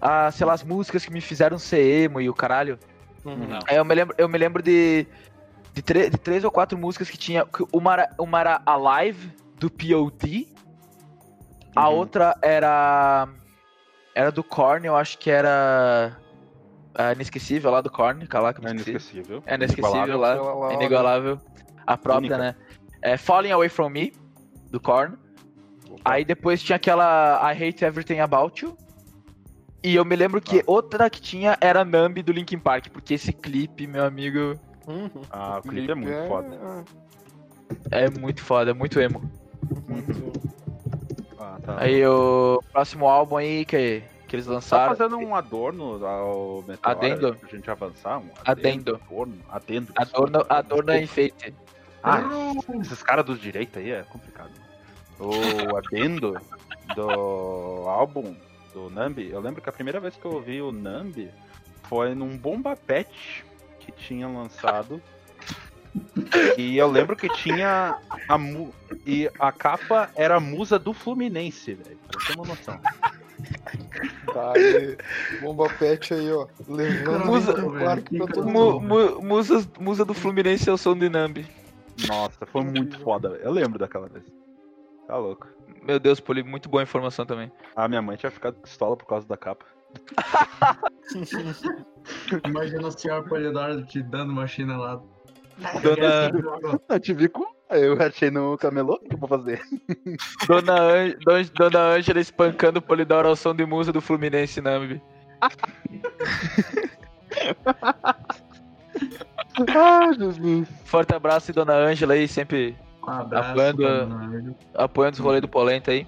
ah, sei lá, as músicas que me fizeram ser emo e o caralho. Uhum. Não. Aí eu me lembro, eu me lembro de, de, de três ou quatro músicas que tinha. Uma era, uma era Alive, do POD. A Uhum. outra era. Era do Korn, eu acho que era. A Inesquecível lá do Korn, cala que eu É me esqueci. inesquecível. É inesquecível Inigualável. lá. Inigualável. Inigualável. A própria, Única. né? É Falling Away From Me, do Korn. Opa. Aí depois tinha aquela I Hate Everything About You. E eu me lembro que Ah. outra que tinha era Numb do Linkin Park, porque esse clipe, meu amigo, Uhum. Ah, o clipe é muito foda. é muito foda, é muito emo. muito. Ah, tá. Aí o próximo álbum aí que, que eles Tá lançaram. fazendo um adorno ao Meteora Adendo? pra gente avançar? Um Adendo. Adorno? Adendo. Adorno, adorno é enfeite. Ah, esses caras dos direita aí é complicado. O adendo do álbum do Nambi, eu lembro que a primeira vez que eu ouvi o Nambi foi num Bomba Pet que tinha lançado. E eu lembro que tinha a mu e a capa era a musa do Fluminense, velho. Pra ter uma noção. Tá aí. Bomba pet aí, ó. Levando Musa- o Clark pra todo Mu, mundo. mu, musas, musa do Fluminense é o som de Nambi. Nossa, foi muito foda, velho. Eu lembro daquela vez. Tá louco. Meu Deus, Poli, muito boa informação também. A minha mãe tinha ficado pistola por causa da capa. [laughs] Imagina o senhor Polidoro te dando uma chinelada. Dona- Eu te vi com. Eu achei no camelô, o que eu vou fazer? [laughs] Dona, An- Don- Dona Ângela espancando o Polidoro ao som de musa do Fluminense Nambi. [laughs] Ah, Jesus. Forte abraço e Dona Ângela aí, sempre Um abraço. Apoiando apoiando os rolês do Polenta aí.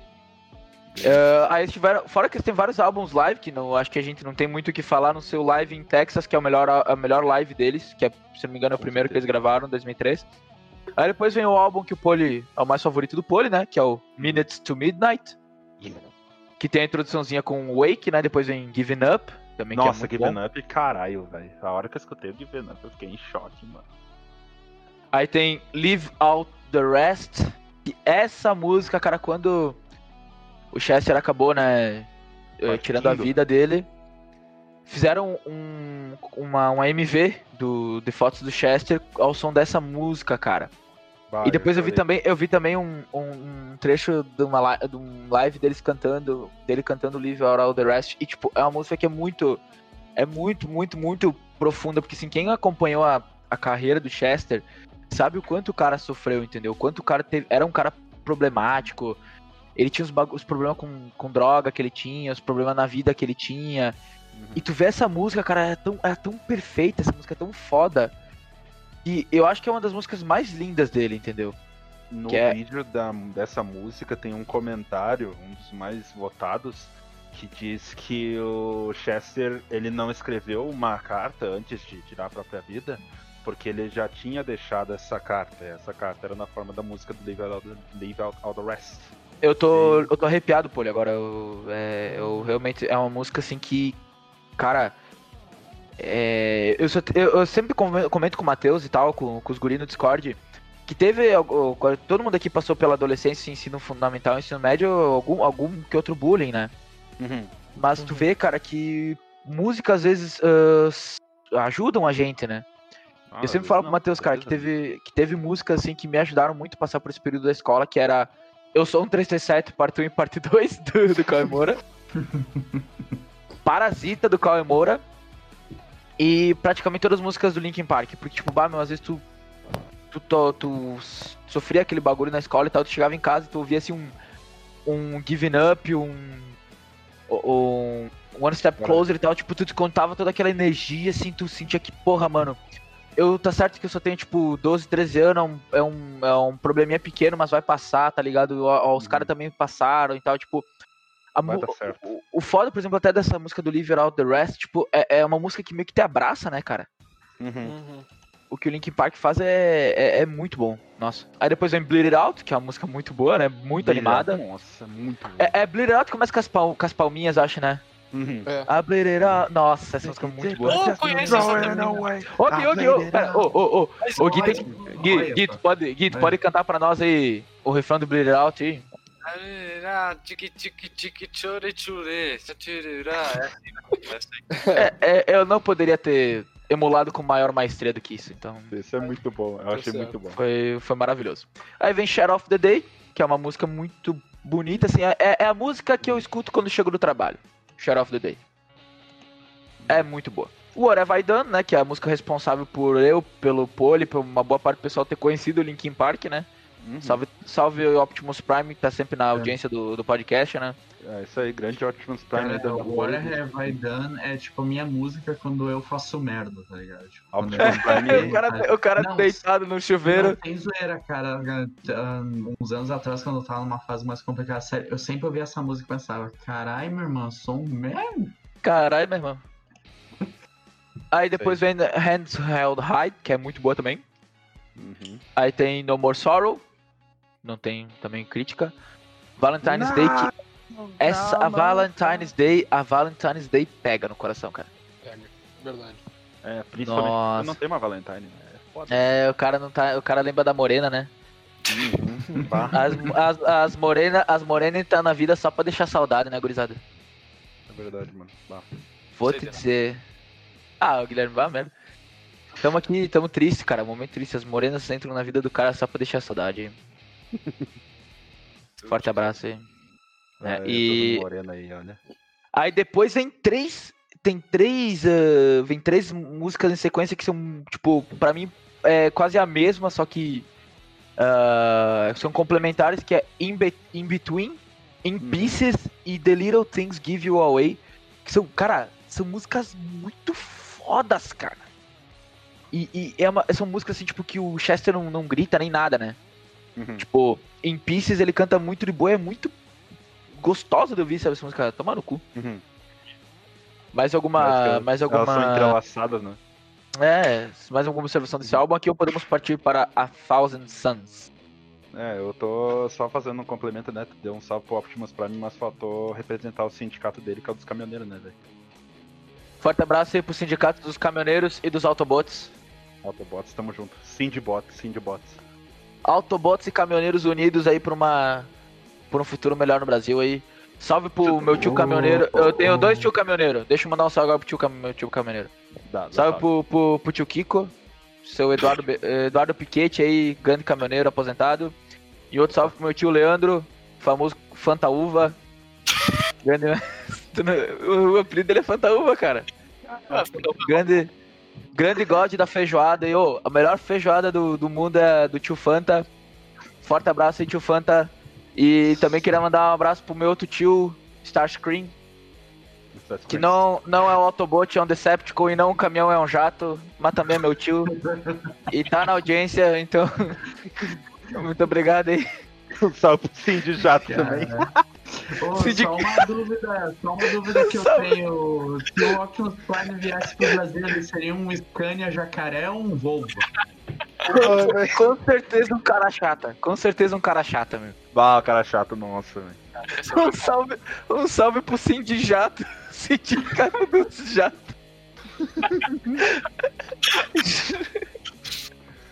É, aí eles tiveram, fora que eles têm vários álbuns live, que não, acho que a gente não tem muito o que falar no seu live em Texas, que é o melhor, a melhor live deles, que é, se não me engano, é o primeiro que eles gravaram, em 2003. Aí depois vem o álbum que o Poli é o mais favorito do Poli, né? Que é o Minutes to Midnight, que tem a introduçãozinha com Wake, né? Depois vem Giving Up, também Nossa, que é muito Given bom. Up, caralho, velho. A hora que eu escutei o Given Up, eu fiquei em choque, mano. Aí tem Leave Out the Rest. E essa música, cara, quando o Chester acabou, né? eh, Partindo. Tirando a vida dele. Fizeram um, uma, uma MV do, de fotos do Chester ao som dessa música, cara. Bah, e depois eu vi chorei. também, eu vi também um, um, um trecho de, uma, de um live deles cantando, dele cantando Out All the Rest. E tipo, é uma música que é muito, é muito, muito, muito profunda, porque assim, quem acompanhou a, a carreira do Chester sabe o quanto o cara sofreu, entendeu? O quanto o cara teve, era um cara problemático. Ele tinha os, os problemas com, com droga que ele tinha, os problemas na vida que ele tinha. Uhum. E tu vê essa música, cara, é tão, é tão perfeita, essa música é tão foda. E eu acho que é uma das músicas mais lindas dele, entendeu? No que é- vídeo da, dessa música tem um comentário, um dos mais votados, que diz que o Chester ele não escreveu uma carta antes de tirar a própria vida, porque ele já tinha deixado essa carta. e Essa carta era na forma da música do Leave Out, Leave Out All the Rest. Eu tô, eu tô arrepiado, Poli, agora. Eu, é, eu realmente. É uma música assim que. Cara. é, eu, só- eu- eu sempre come- comento com o Matheus e tal, com, com os guris no Discord, que teve. Todo mundo aqui passou pela adolescência, ensino fundamental, ensino médio, algum, algum que outro bullying, né? Uhum. Mas tu vê, cara, que música às vezes s- ajudam a gente, né? Ah, eu sempre falo pro Matheus, cara, que teve, que teve músicas assim que me ajudaram muito a passar por esse período da escola, que era Eu Sou um 337, parte 1 e parte [laughs] 2 do, do Cauê Moura. [laughs] Parasita do Cauê Moura. E praticamente todas as músicas do Linkin Park. Porque, tipo, bah, meu, às vezes tu. Tu, tu, tu sofria aquele bagulho na escola e tal, tu chegava em casa e tu ouvia assim um. Um Giving Up, um. Um. um One Step Closer e tal, tipo, tu te contava toda aquela energia, assim, tu sentia que, porra, mano, eu tá certo que eu só tenho, tipo, 12, 13 anos, é um, é um, é um probleminha pequeno, mas vai passar, tá ligado? Os Uhum. caras também passaram e tal, tipo. a Vai dar certo. o, o foda, por exemplo, até dessa música do Live Out the Rest, tipo, é, é uma música que meio que te abraça, né, cara? Uhum. Uhum. O que o Linkin Park faz é, é, é muito bom, nossa. Aí depois vem Bleed It Out, que é uma música muito boa, né? Muito animada. Nossa, muito bom. É, é Bleed It Out que começa com as, pal- com as palminhas, acho, né? Uhum. É. A Bleed It Out. Nossa, essa música é muito boa. Oh, conheço essa também. Ô, Gui, ô, Gui, ô, pera, ô, ô, ô, ô, Gui, tem que- Gui, Gui, tu pode, Gui, tu Olha. pode cantar pra nós aí o refrão do Bleed It Out aí? Chore. É? É. É, é, eu não poderia ter emulado com maior maestria do que isso, então Esse é muito bom. Eu achei muito bom. foi, foi maravilhoso. Aí vem Shadow of the Day, que é uma música muito bonita, assim, é, é a música que eu escuto quando chego do trabalho. Shadow of the Day. É muito boa. O What Have I Done, né, que é a música responsável por eu, pelo Poli, por uma boa parte do pessoal ter conhecido o Linkin Park, né? Uhum. Salve, salve o Optimus Prime, que tá sempre na audiência do, do podcast, né? É isso aí, grande Optimus Prime. Cara, dando What. Have I Done é tipo a minha música quando eu faço merda, tá ligado? Tipo, Optimus eu- Prime. [laughs] o cara, o cara Não, deitado no chuveiro. Não, tem zoeira, cara. Uns anos atrás, quando eu tava numa fase mais complicada, sério, eu sempre ouvia essa música e pensava, carai, meu irmão, sou um merda. Caralho, meu irmão. Aí depois vem Hands Held High, que é muito boa também. Uhum. Aí tem No More Sorrow. Não tem também crítica. Valentine's Day, que essa, a Valentine's Day, a Valentine's Day pega no coração, cara. Pega. Verdade. É, principalmente Nossa. não tem uma Valentine, né? É foda. É, o cara não tá, o cara lembra da morena, né? Uhum. [laughs] As, as, as morena, as morenas tá na vida só pra deixar saudade, né, gurizada? é verdade, mano. Bah. Vou Sei te dizer. Ah, o Guilherme vai mesmo. Tamo aqui, tamo triste, cara. Momento triste. As morenas entram na vida do cara só pra deixar saudade. [laughs] Forte abraço aí. É, e aí, olha. aí depois vem três. Tem três. ah, vem três músicas em sequência que são, tipo, pra mim é quase a mesma, só que. ah, são complementares, que é In, Be- In Between, In Uhum. Pieces e The Little Things Give You Away. Que são, cara, são músicas muito fodas, cara. E, e é uma, são músicas assim, tipo, que o Chester não, não grita nem nada, né? Uhum. Tipo, em Pieces ele canta muito de boa, é muito gostosa de ouvir, sabe? Essa música, toma no cu. Uhum. Mais alguma. elas- Mais Elas são alguma. entrelaçadas, né? É, mais alguma observação desse álbum aqui ou podemos partir para A Thousand Suns. É, eu tô só fazendo um complemento, né? Deu um salve pro Optimus Prime, mas faltou representar o sindicato dele, que é o dos caminhoneiros, né, velho? Forte abraço aí pro sindicato dos caminhoneiros e dos Autobots. Autobots, tamo junto. Cindybots, Cindybots. Autobots e caminhoneiros unidos aí pra uma. por um futuro melhor no Brasil aí. Salve pro meu tio caminhoneiro. Eu tenho dois tio caminhoneiro. Deixa eu mandar um salve agora pro tio, cam- meu tio caminhoneiro. Dá, dá Salve pro, pro, pro tio Kiko, seu Eduardo, eh, Eduardo Piquete aí, grande caminhoneiro aposentado. E outro salve pro meu tio Leandro, famoso Fantaúva. Grande. [laughs] O, apelido dele é Fantaúva, cara. Ah, então, Grande. Grande God da feijoada. E, ô, a melhor feijoada do, do mundo é do tio Fanta. Forte abraço aí, tio Fanta. E também queria mandar um abraço pro meu outro tio, Starscream. Que não, não é um Autobot, é um Decepticon e não um caminhão, é um jato, mas também é meu tio. E tá na audiência, então. [laughs] Muito obrigado aí. [laughs] Um salve pro Cindy Jato também. Ô, [laughs] Sindic- só uma dúvida, só uma dúvida que eu tenho. Se o Optimus Prime viesse pro Brasil, ele seria um Scania jacaré ou um Volvo? [laughs] Com certeza um cara chata. Com certeza um cara chata, meu. Bah, cara chato, nossa, velho. [laughs] Um salve, um salve pro Cindy Jato. Sindicato dos Jatos.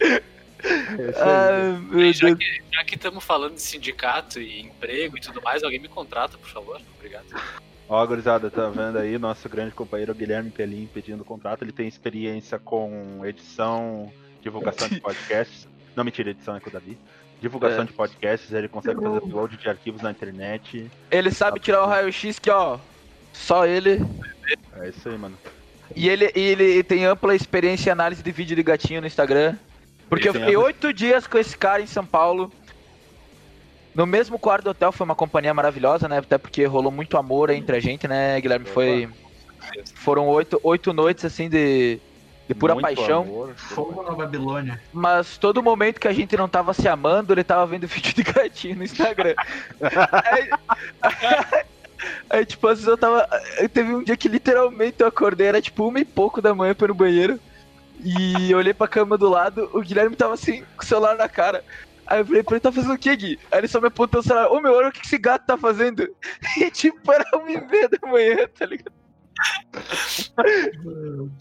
É aí. Meu Já Deus. que já que estamos falando de sindicato e emprego e tudo mais, alguém me contrata, por favor. Obrigado. Ó, gurizada, tá vendo aí nosso grande companheiro Guilherme Pelim pedindo contrato. Ele tem experiência com edição, divulgação de [laughs] podcasts. Não, mentira, edição é com o Davi. Divulgação É. de podcasts, ele consegue fazer upload de arquivos na internet. Ele sabe tirar o raio-x que, ó, só ele. É isso aí, mano. E ele, e ele tem ampla experiência em análise de vídeo de gatinho no Instagram. Porque eu fiquei oito dias com esse cara em São Paulo. No mesmo quarto do hotel, foi uma companhia maravilhosa, né? Até porque rolou muito amor entre a gente, né, Guilherme? Foi. Foram oito, oito noites, assim, de, de pura Muito paixão. amor. Fogo na Babilônia. Mas todo momento que a gente não tava se amando, ele tava vendo [laughs] vídeo de gatinho no Instagram. aí, [laughs] aí, tipo, às vezes eu tava. aí Teve um dia que literalmente eu acordei, era tipo uma e pouco da manhã pra ir no banheiro. E eu olhei pra cama do lado, o Guilherme tava assim, com o celular na cara. Aí eu falei pra ele, tá fazendo o que, Gui? Aí ele só me apontou o celular, ô meu, olha o que esse gato tá fazendo. [laughs] E tipo, era uma e meia da manhã, tá ligado?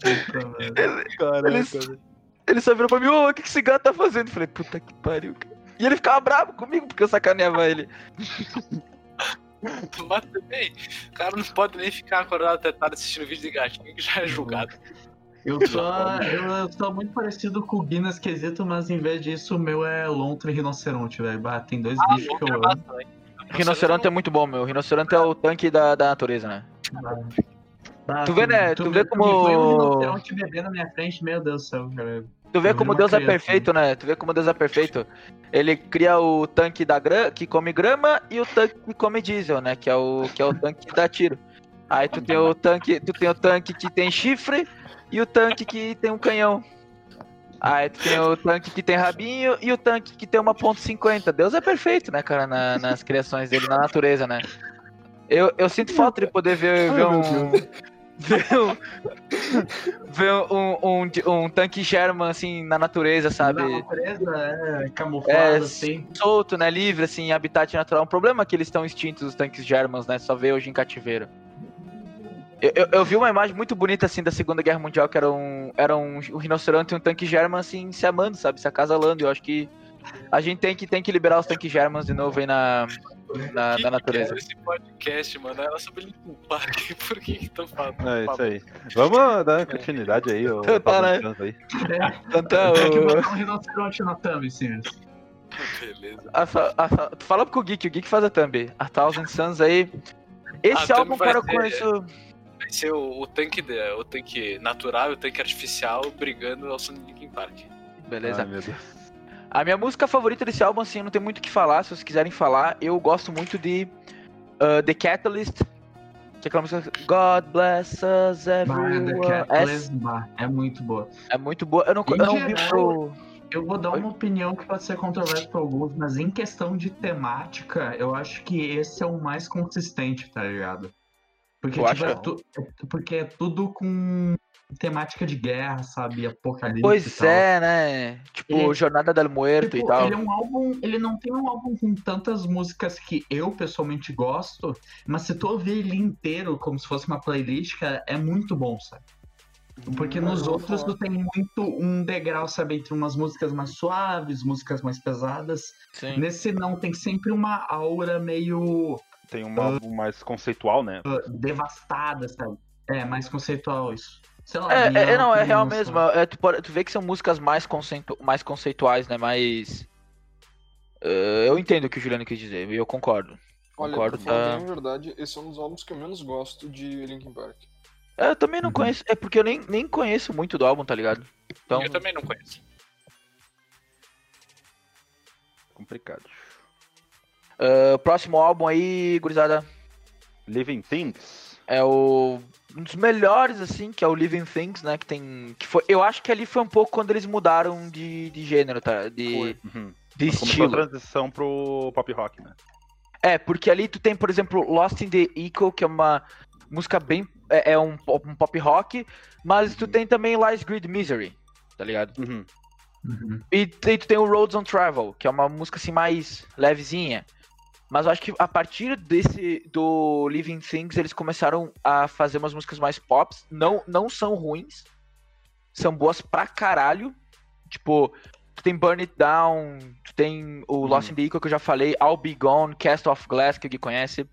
Puta merda. Caraca, Ele- velho. Ele só virou pra mim, ô, o que esse gato tá fazendo? Eu falei, puta que pariu, cara. E ele ficava bravo comigo porque eu sacaneava ele. [laughs] Mas também, o cara não pode nem ficar acordado até tarde assistindo vídeo de gatinho que já é julgado. Eu sou, eu, sou muito parecido com o Gui nesse quesito, mas em vez disso, o meu é lontra e rinoceronte, velho. Tem dois Ah, bichos que eu é amo. Rinoceronte é muito bom, meu. Rinoceronte é o tanque da, da natureza, né? Bah, Tu vê, né? Tu vê me- como- um rinoceronte bebê na minha frente, meu Deus do céu, cara. Tu vê Eu como Deus é perfeito, né? Tu vê como Deus é perfeito. Ele cria o tanque da grama, que come grama, e o tanque que come diesel, né? Que é o, que é o tanque que dá tiro. Aí tu tem o tanque, tu tem o tanque que tem chifre e o tanque que tem um canhão. Aí tu tem o tanque que tem rabinho e o tanque que tem uma ponto .50. Deus é perfeito, né, cara, na- nas criações dele, na natureza, né? Eu, eu sinto falta de poder ver, ver Ai, um... Ver um, ver um, um, um tanque Sherman, assim, na natureza, sabe? Na natureza, é camuflado, É, assim. solto, né? Livre, assim, em habitat natural. O problema é que eles estão extintos, os tanques Germans, né? Só vê hoje em cativeiro. Eu, eu, eu vi uma imagem muito bonita, assim, da Segunda Guerra Mundial, que era um, era um, um rinoceronte e um tanque German, assim, se amando, sabe? Se acasalando. Eu acho que a gente tem que, tem que liberar os tanques Germans de novo aí na, na, Que na que natureza. é esse podcast, mano, era sobre Linkin Park. [laughs] Por que que estão falando? É isso aí. Vamos dar continuidade aí, ô Tá, né? Aí. Então, Tem que o- botar um rinoceronte na thumb, sim. Beleza. a, a, fala pro Geek, o Geek faz a thumb. A Thousand Suns aí. Esse A álbum, cara, eu conheço. Vai ser o, o tanque de- o tanque natural e o tanque artificial brigando ao som de Linkin Park. Beleza. Ai, meu Deus. A minha música favorita desse álbum, assim, não tem muito o que falar. Se vocês quiserem falar, eu gosto muito de uh, The Catalyst. Que é aquela música God bless us Bah, everyone. The Catalyst, bah, é muito boa. É, é muito boa. Eu não, eu não vi pro. Eu vou dar Oi? uma opinião que pode ser controversa para alguns, mas em questão de temática, eu acho que esse é o mais consistente, tá ligado? Porque, tipo, é acha? tu- é- porque é tudo com temática de guerra, sabe? Apocalipse Pois é, né? Tipo, Ele- Jornada del Muerto Tipo, e tal. Ele é um álbum, ele não tem um álbum com tantas músicas que eu pessoalmente gosto, mas se tu ouvir ele inteiro como se fosse uma playlist, cara, é muito bom, sabe? Porque nos vou outros tu tem muito um degrau, sabe, entre umas músicas mais suaves, músicas mais pesadas. Sim. Nesse não, tem sempre uma aura meio Tem um álbum mais conceitual, né? uh, devastada, sabe? É, mais conceitual isso. Sei lá, É, é, não, é real mesmo. É, tu, tu vê que são músicas mais, conceitu, mais conceituais, né? Mais. Uh, eu entendo o que o Juliano quis dizer, e eu concordo. Olha, Concordo, pra tá. verdade, esse é um dos álbuns que eu menos gosto de Linkin Park. É, Eu também não Uhum. conheço. É porque eu nem, nem conheço muito do álbum, tá ligado? Então. Eu também não conheço. Complicado. Uh, próximo álbum aí, gurizada, Living Things. é o um dos melhores assim, que é o Living Things, né, que tem que foi, eu acho que ali foi um pouco quando eles mudaram de, de gênero, tá? De, Uhum. de Começou a estilo. transição pro pop rock, né? É, porque ali tu tem, por exemplo, Lost in the Echo, que é uma música bem é, é um, pop- um pop rock, mas tu tem também Lies Grid Misery, tá ligado? Uhum. Uhum. E tem- tu tem o Roads on Travel, que é uma música assim mais levezinha. Mas eu acho que a partir desse do Living Things eles começaram a fazer umas músicas mais pops. Não, não são ruins. São boas pra caralho. Tipo, tu tem Burn It Down, tu tem o Lost in the Echo que eu já falei, I'll Be Gone, Cast of Glass, que alguém conhece,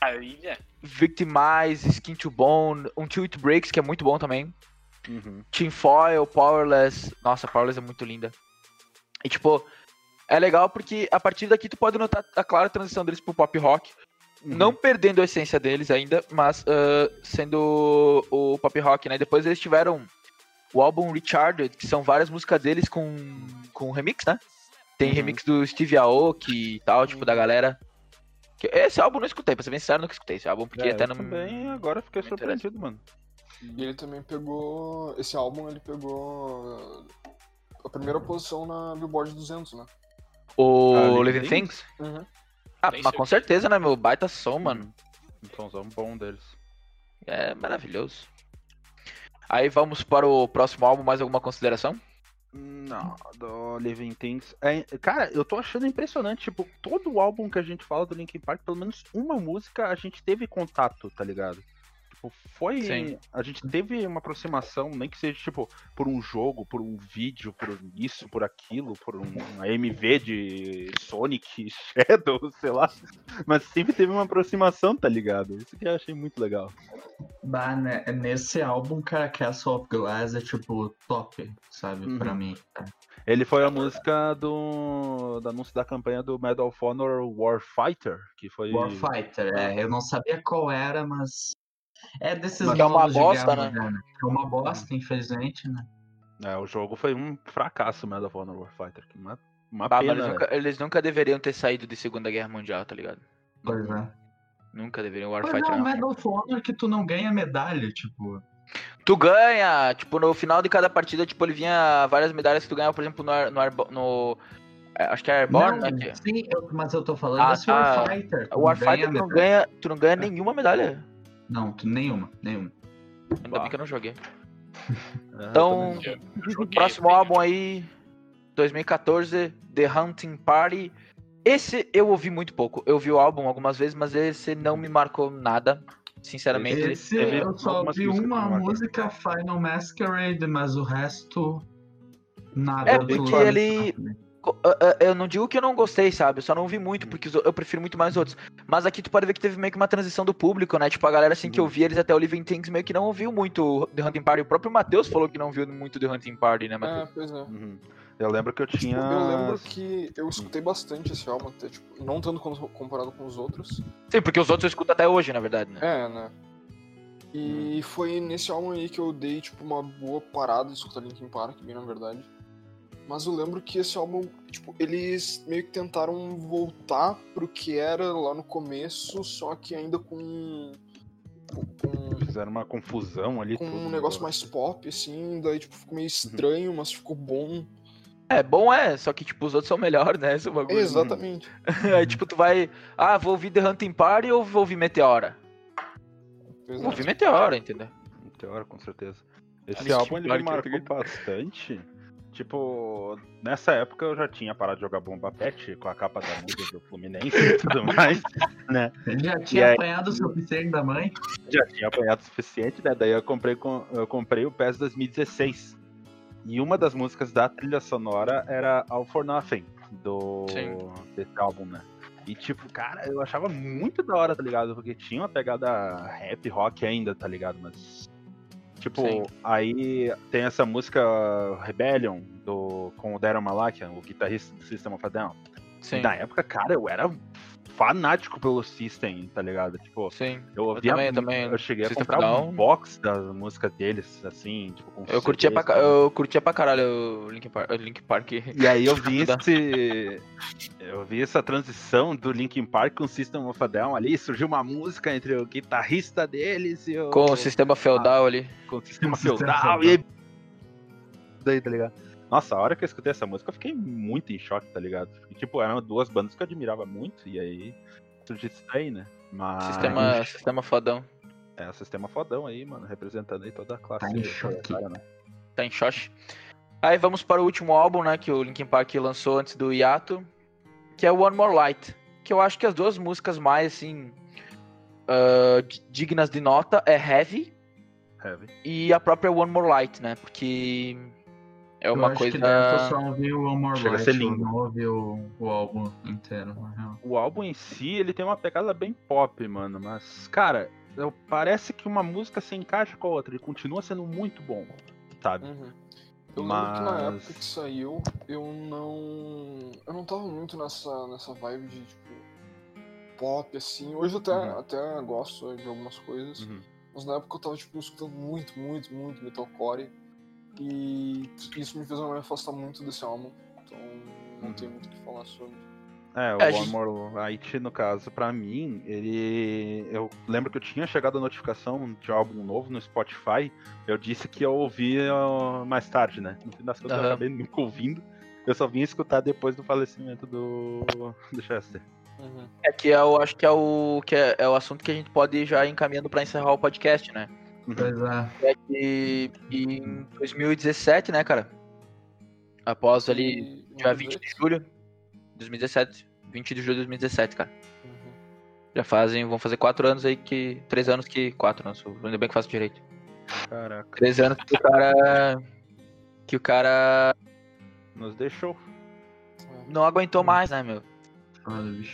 A ilha? Victimize, Skin to Bone, Until It Breaks, que é muito bom também, Uhum. Tinfoil, Powerless, nossa, Powerless é muito linda. E tipo, é legal porque a partir daqui tu pode notar a clara transição deles pro pop rock, Uhum. não perdendo a essência deles ainda, mas ah, sendo o pop rock, né? Depois eles tiveram o álbum Recharted, que são várias músicas deles com, com remix, né? Tem Uhum. remix do Steve Aoki e tal, tipo, da galera. Que- Esse álbum eu não escutei, pra ser bem sincero, eu nunca escutei esse álbum, porque É, até eu não. também agora fiquei não surpreendido, mano. E ele também pegou. Esse álbum ele pegou. A primeira posição na Billboard 200, né? O Ah, Living Living Things? Uhum. Ah, mas com certeza, né, meu? Baita som, mano. Um somzão bom deles. É maravilhoso. Aí vamos para o próximo álbum, mais alguma consideração? Não, do Living Things. É, cara, eu tô achando impressionante. Tipo, todo o álbum que a gente fala do Linkin Park, pelo menos uma música a gente teve contato, tá ligado? Tipo, foi. Sim. A gente teve uma aproximação, nem que seja, tipo, por um jogo, por um vídeo, por isso, por aquilo, por um, uma MV de Sonic, [laughs] Shadow, sei lá. Mas sempre teve uma aproximação, tá ligado? Isso que eu achei muito legal. Bah, né, nesse álbum, cara, Castle of Glass é tipo top, sabe? Uhum. Pra mim. Ele foi a música do, do anúncio da campanha do Medal of Honor Warfighter, que foi. Warfighter, é. Eu não sabia qual era, mas. É desses Mas é uma bosta, guerra né? moderna. É uma bosta, infelizmente, né? É, o jogo foi um fracasso, Medal of Honor Warfighter. Uma, uma Ah, mas pena. eles, velho. nunca, eles nunca deveriam ter saído de Segunda Guerra Mundial, tá ligado? Pois é. Nunca deveriam. Mas Warfighter é um não. Medal of Honor que tu não ganha medalha, tipo. Tu ganha, tipo, no final de cada partida, tipo, ele vinha várias medalhas que tu ganhava, por exemplo, no, no, no é, acho que é Airborne, não, né? que- sim, eu- mas eu tô falando Ah, desse tá. Warfighter. tu O Warfighter tu não ganha, tu não ganha nenhuma medalha. Não, nenhuma, nenhuma. Ainda bem que eu não joguei. [laughs] É, Então, [laughs] joguei, próximo bem, álbum aí, 2014, The Hunting Party. Esse eu ouvi muito pouco. Eu vi o álbum algumas vezes, mas esse não me marcou nada. Sinceramente. Esse eu só vi uma música, Final Masquerade, mas o resto. Nada. É, porque ele- ah, ah, Eu não digo que eu não gostei, sabe? Eu só não vi muito, porque eu prefiro muito mais outros. Mas aqui tu pode ver que teve meio que uma transição do público, né? Tipo, a galera assim que eu vi, eles até o Living Things meio que não ouviu muito The Hunting Party. O próprio Matheus falou que não viu muito The Hunting Party, né, É, Matheus? pois é. Uhum. Eu lembro que eu Tipo, tinha. eu lembro que eu escutei bastante esse álbum, até, tipo, não tanto comparado com os outros. Sim, porque os outros eu escuto até hoje, na verdade, né? É, né? E foi nesse álbum aí que eu dei, tipo, uma boa parada de escutar Linkin Park, bem na verdade. Mas eu lembro que esse álbum, tipo, eles meio que tentaram voltar pro que era lá no começo, só que ainda com. com, Fizeram uma confusão ali. com tudo, um né? negócio mais pop, assim, daí, tipo, ficou meio estranho, mas ficou bom. É, bom é, só que, tipo, os outros são melhores, né? Esse é bagulho. Exatamente. [laughs] Aí, tipo, tu vai. Ah, vou ouvir The Hunting Party ou vou ouvir Meteora? Vou é. ouvir Meteora, entendeu? Teora, com certeza. Esse álbum ele me Park, marcou bastante. Tipo, nessa época eu já tinha parado de jogar Bomba Pet com a capa da muda do Fluminense e tudo [laughs] mais, né? Já tinha aí- apanhado o suficiente da mãe. Já tinha apanhado o suficiente, né? Daí eu comprei, com, eu comprei o PES 2016. E uma das músicas da trilha sonora era All for Nothing, do Sim. desse álbum, né? E tipo, cara, eu achava muito da hora, tá ligado? Porque tinha uma pegada rap, rock ainda, tá ligado? Mas. Tipo, Sim. aí tem essa música Rebellion do, com o Darren Malakian, o guitarrista do System of a Down. Sim. E na época, cara, eu era fanático pelo System, tá ligado? Tipo, Sim. eu ouvia. também, também. Eu cheguei System a comprar a um Down. box da música deles, assim, tipo, com Eu curtia, pra, tá? eu curtia pra caralho o Linkin Park. o Linkin Park. E aí eu vi System of a esse. Eu vi essa transição do Linkin Park com o System of a Down ali, surgiu uma música entre o guitarrista deles e o. Com o sistema feudal ali. com o sistema o sistema feudal. feudal. E aí. Daí, tá ligado? Nossa, a hora que eu escutei essa música, eu fiquei muito em choque, tá ligado? E, tipo, eram duas bandas que eu admirava muito, e aí surgiu isso daí, né? Mas. Sistema, sistema fodão. É, o sistema fodão aí, mano, representando aí toda a classe. Tá em choque. proletária, né? Tá em Shosh. Aí vamos para o último álbum, né? Que o Linkin Park lançou antes do hiato. Que é o One More Light. Que eu acho que as duas músicas mais, assim. di- dignas de nota é Heavy Heavy. e a própria One More Light, né? Porque. É uma eu acho coisa. que daí o pessoal ouviu o One More Chega a Light, ser lindo. não ouviu o, o álbum inteiro, na real. O álbum em si, ele tem uma pegada bem pop, mano. Mas, cara, eu- parece que uma música se encaixa com a outra. Ele continua sendo muito bom, sabe? Uhum. Eu lembro que na Mas- época que saiu, eu não. Eu não tava muito nessa, nessa vibe de tipo. pop, assim. Hoje eu até, Uhum. até gosto de algumas coisas. Uhum. Mas na época eu tava tipo, escutando muito, muito, muito metalcore. E isso me fez me afastar muito desse álbum. Então não Uhum. tenho muito o que falar sobre. É, o É, One gente- More Light, no caso, pra mim, ele. Eu lembro que eu tinha chegado a notificação de álbum novo no Spotify. Eu disse que eu ouvia mais tarde, né? No fim das contas, eu Aham. acabei nunca ouvindo. Eu só vim escutar depois do falecimento do, do Chester. Uhum. É que eu acho que é o que é, é o assunto que a gente pode ir já encaminhando pra encerrar o podcast, né? Pois é. É que em 2017, né, cara? Após ali, E- dia 20 de julho de 2017. 20 de julho de 2017, cara. Uhum. Já fazem, vão fazer quatro anos aí que. Três anos que. Quatro anos, ainda bem que faço direito. Caraca, Três anos que o cara. Que o cara nos deixou. não aguentou mais, né, meu?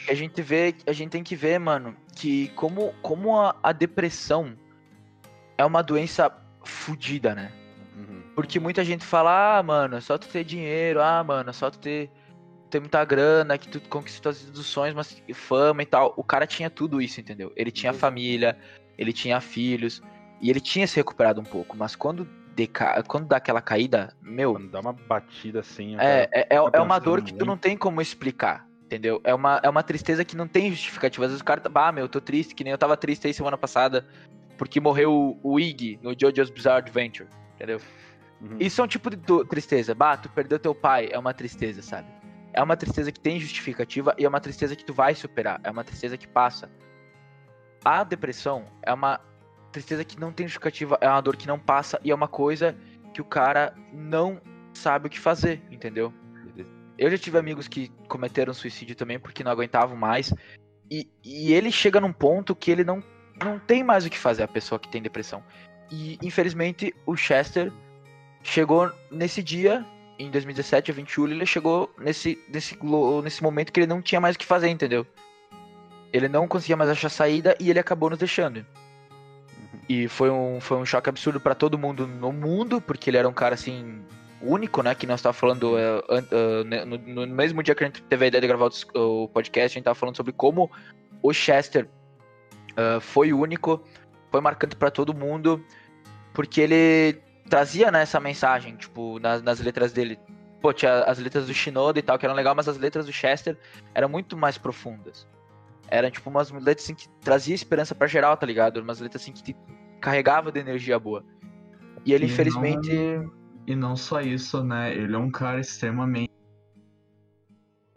A gente vê, a gente tem que ver, mano, que como, como a, a depressão é uma doença fodida, né? Uhum. Porque muita gente fala, ah, mano, é só tu ter dinheiro, ah, mano, é só tu ter, ter muita grana, que tu conquistou as sonhos, mas fama e tal. O cara tinha tudo isso, entendeu? Ele tinha Uhum. família, ele tinha filhos, e ele tinha se recuperado um pouco, mas quando, deca... quando dá aquela caída, meu, Quando dá uma batida assim. é, é, é, é uma dor que tu muito. não tem como explicar, entendeu? É uma, é uma tristeza que não tem justificativa. Às vezes o cara tá, bah, meu, eu tô triste, que nem eu tava triste aí semana passada, porque morreu o Iggy no JoJo's Bizarre Adventure, entendeu? Uhum. Isso é um tipo de tristeza. Bah, tu perdeu teu pai, é uma tristeza, sabe? É uma tristeza que tem justificativa e é uma tristeza que tu vai superar, é uma tristeza que passa. A depressão é uma tristeza que não tem justificativa, é uma dor que não passa e é uma coisa que o cara não sabe o que fazer, entendeu? Eu já tive amigos que cometeram suicídio também porque não aguentavam mais. E, e ele chega num ponto que ele não, não tem mais o que fazer, a pessoa que tem depressão. E infelizmente o Chester chegou nesse dia, em 2017, a 20 de julho, ele chegou nesse, nesse, nesse momento que ele não tinha mais o que fazer, entendeu? Ele não conseguia mais achar saída e ele acabou nos deixando. E foi um, foi um choque absurdo pra todo mundo no mundo, porque ele era um cara assim, único, né? Que nós tava falando an- ah, né, no, no mesmo dia que a gente teve a ideia de gravar o podcast, a gente tava falando sobre como o Chester ah, foi único, foi marcante pra todo mundo, porque ele trazia né, essa mensagem, tipo, nas, nas letras dele. Pô, tinha as letras do Shinoda e tal, que eram legal, mas as letras do Chester eram muito mais profundas. Eram, tipo, umas letras assim que trazia esperança pra geral, tá ligado? Umas letras assim que te carregava de energia boa. E ele, E infelizmente. E não só isso, né? Ele é um cara extremamente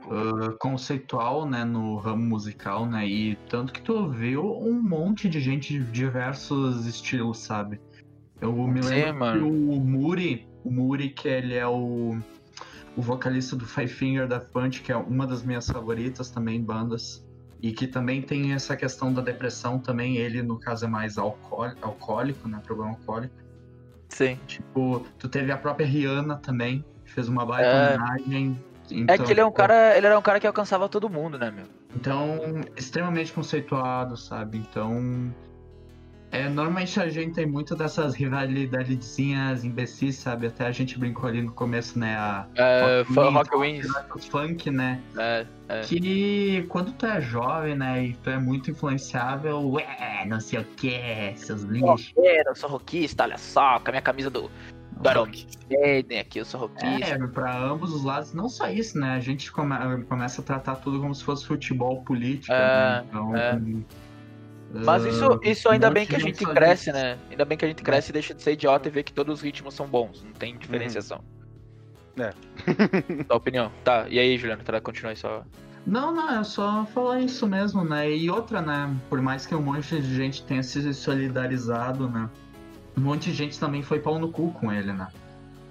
ah, conceitual, né, no ramo musical, né? E tanto que tu viu um monte de gente de diversos estilos, sabe? Eu me Sim, lembro que o Muri, o Muri, que ele é o, o vocalista do Five Finger Death Punch, que é uma das minhas favoritas também, bandas. E que também tem essa questão da depressão também, ele no caso é mais alcoó- alcoólico, né? Problema alcoólico. Sim. Tipo, tu teve a própria Rihanna também, que fez uma baita É. homenagem. É Então, que ele é um cara. Ele era um cara que alcançava todo mundo, né, meu? Então, extremamente conceituado, sabe? Então. É, normalmente a gente tem muito dessas rivalidadezinhas imbecis, sabe? Até a gente brincou ali no começo, né? A É, Rock os funk, né? É, é. Que quando tu é jovem, né? E tu é muito influenciável, ué, não sei o que, seus lixos. Eu sou rockista, olha só, com a minha camisa do, Iron Maiden aqui, eu sou rockista. É, pra ambos os lados, não só isso, né? A gente come- começa a tratar tudo como se fosse futebol, política, É, né? Então, é. Mas ah, isso, isso ainda bem que a gente cresce, disso. né? Ainda bem que a gente cresce e deixa de ser idiota e vê que todos os ritmos são bons. Não tem diferenciação. É. [laughs] Tua opinião. Tá, e aí, Juliano, tá, continua aí só. Não, não, é só falar isso mesmo, né? E outra, né? Por mais que um monte de gente tenha se solidarizado, né? Um monte de gente também foi pau no cu com ele, né?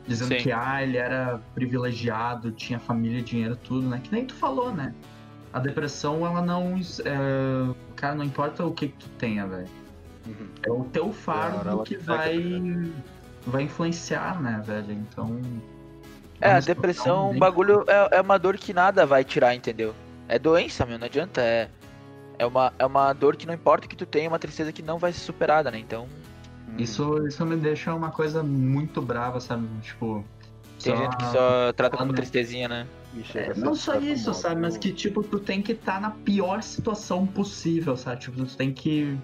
Dizendo Sim. que, ah, ele era privilegiado, tinha família, dinheiro, tudo, né? Que nem tu falou, né? A depressão, ela não. É... Cara, não importa o que, que tu tenha, velho. Uhum. É o teu fardo ela que pega, vai. Vai influenciar, né, velho? Então. É, a depressão, um bem- bagulho é, é uma dor que nada vai tirar, entendeu? É doença, meu, não adianta. É, é, uma, é uma dor que não importa o que tu tenha, é uma tristeza que não vai ser superada, né? Então, Isso, isso me deixa uma coisa muito brava, sabe? Tipo. tem só- gente que só trata como tristezinha, né? É, não só isso, sabe? Mas que, tipo, tu tem que estar na pior situação possível, sabe? Tipo, tu tem que.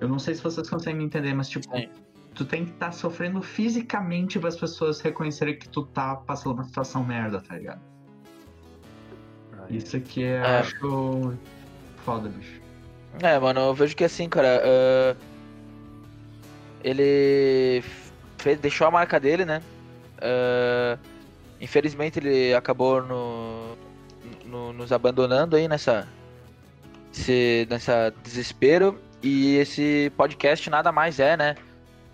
Eu não sei se vocês conseguem me entender, mas, tipo, Sim. tu tem que estar sofrendo fisicamente para as pessoas reconhecerem que tu tá passando uma situação merda, tá ligado? Isso aqui eu É. acho foda, bicho. É, mano, eu vejo que assim, cara, ah, ele fez, deixou a marca dele, né? Ah, infelizmente ele acabou no, no- nos abandonando aí nessa, esse, nessa desespero e esse podcast nada mais é, né?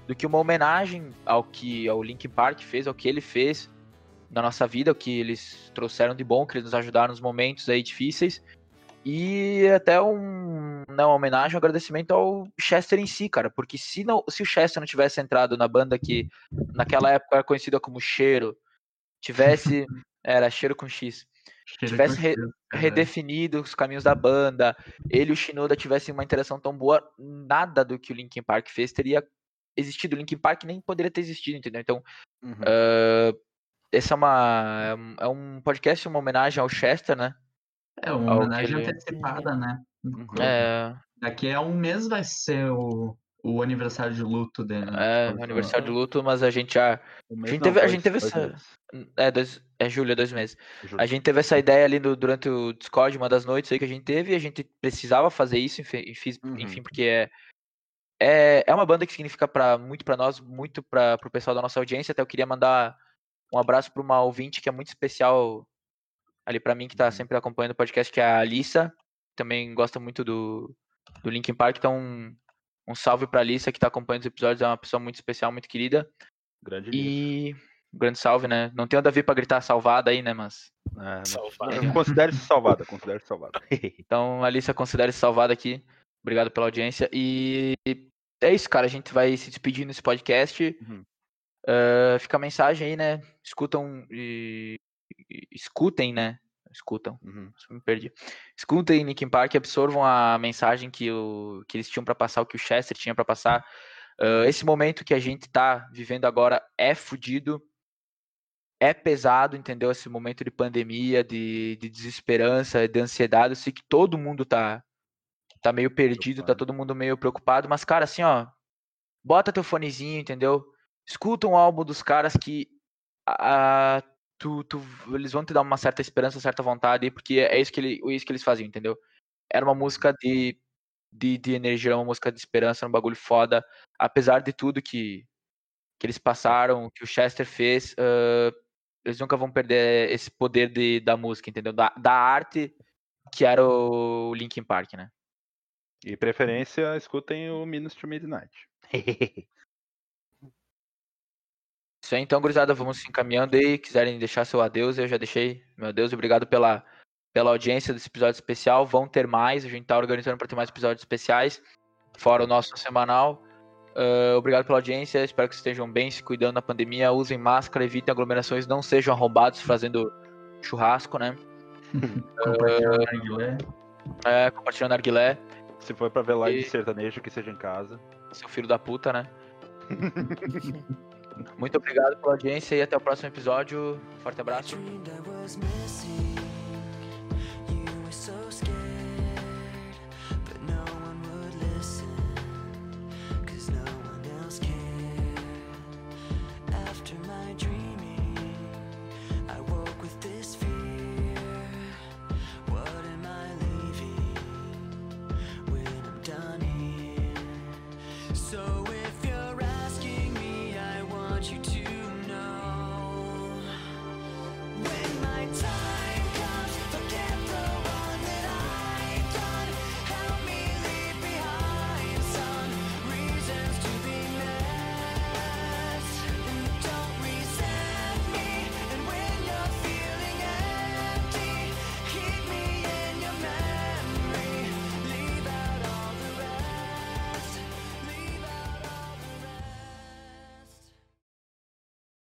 Do que uma homenagem ao que ao Linkin Park fez, ao que ele fez na nossa vida, o que eles trouxeram de bom, que eles nos ajudaram nos momentos aí difíceis. E até um, né, uma homenagem, um agradecimento ao Chester em si, cara. Porque se, não, se o Chester não tivesse entrado na banda que naquela época era conhecida como Cheiro, tivesse. [laughs] Era Cheiro com X. Cheira Tivesse com re- cheiro, cara. Redefinido os caminhos da banda, ele e o Shinoda tivessem uma interação tão boa, nada do que o Linkin Park fez teria existido. O Linkin Park nem poderia ter existido, entendeu? Então, Uhum. ah, essa é uma. é É um podcast, uma homenagem ao Chester, né? É uma ao homenagem ele- antecipada, né? Uhum. É, Daqui a um mês vai ser o, o aniversário de luto dele. né? é um aniversário de luto, mas a gente já. A gente não, teve- a gente teve essa- meses, É, dois, é julho, é dois meses. juro. A gente teve essa ideia ali no- durante o Discord, uma das noites aí que a gente teve, e a gente precisava fazer isso, enfim, Uhum. enfim, porque é, é, é uma banda que significa pra, muito pra nós, muito para pro pessoal da nossa audiência. Até eu queria mandar um abraço pra uma ouvinte que é muito especial ali pra mim, que tá Uhum. sempre acompanhando o podcast, que é a Alissa. Também gosta muito do, do Linkin Park, então um, um salve pra Alissa que tá acompanhando os episódios, é uma pessoa muito especial, muito querida. Grande. E um grande salve, né? Não tem o Davi pra gritar salvada aí, né, mas É, não- Salvado. Considere-se salvada, considere-se salvada. [laughs] Então, Alissa, considere-se salvada aqui. Obrigado pela audiência. E é isso, cara. A gente vai se despedir nesse podcast. Uhum. Ah, fica a mensagem aí, né? Escutam e... Escutem, né? Escutam. Uhum. Me perdi. Escutem Linkin Park, absorvam a mensagem que, o... que eles tinham pra passar, o que o Chester tinha pra passar. Ah, esse momento que a gente tá vivendo agora é fudido. É pesado, entendeu? Esse momento de pandemia, de, de desesperança, de ansiedade. Eu sei que todo mundo tá, tá meio perdido, tá todo mundo meio preocupado. Mas, cara, assim, ó. Bota teu fonezinho, entendeu? Escuta um álbum dos caras que. ah, tu, tu, eles vão te dar uma certa esperança, certa vontade, porque é isso que, ele, é isso que eles faziam, entendeu? Era uma música de, de, de energia, uma música de esperança, era um bagulho foda. Apesar de tudo que, que eles passaram, que o Chester fez, ah, eles nunca vão perder esse poder de, da música, entendeu? Da, da arte que era o Linkin Park, né? E preferência, escutem o Minus to Midnight. [laughs] Isso aí, então, gurizada, vamos se encaminhando aí. Quiserem deixar seu adeus, eu já deixei. Meu adeus, obrigado pela, pela audiência desse episódio especial. Vão ter mais, a gente tá organizando para ter mais episódios especiais, fora o nosso semanal. Ah, obrigado pela audiência, espero que vocês estejam bem, se cuidando da pandemia, usem máscara, evitem aglomerações, não sejam arrombados fazendo churrasco, né? [laughs] Compartilhar na Guilé. É, compartilhando narguilé, Se for pra ver live E- de sertanejo, que seja em casa. seu filho da puta, né? [laughs] Muito obrigado pela audiência e até o próximo episódio. Forte abraço.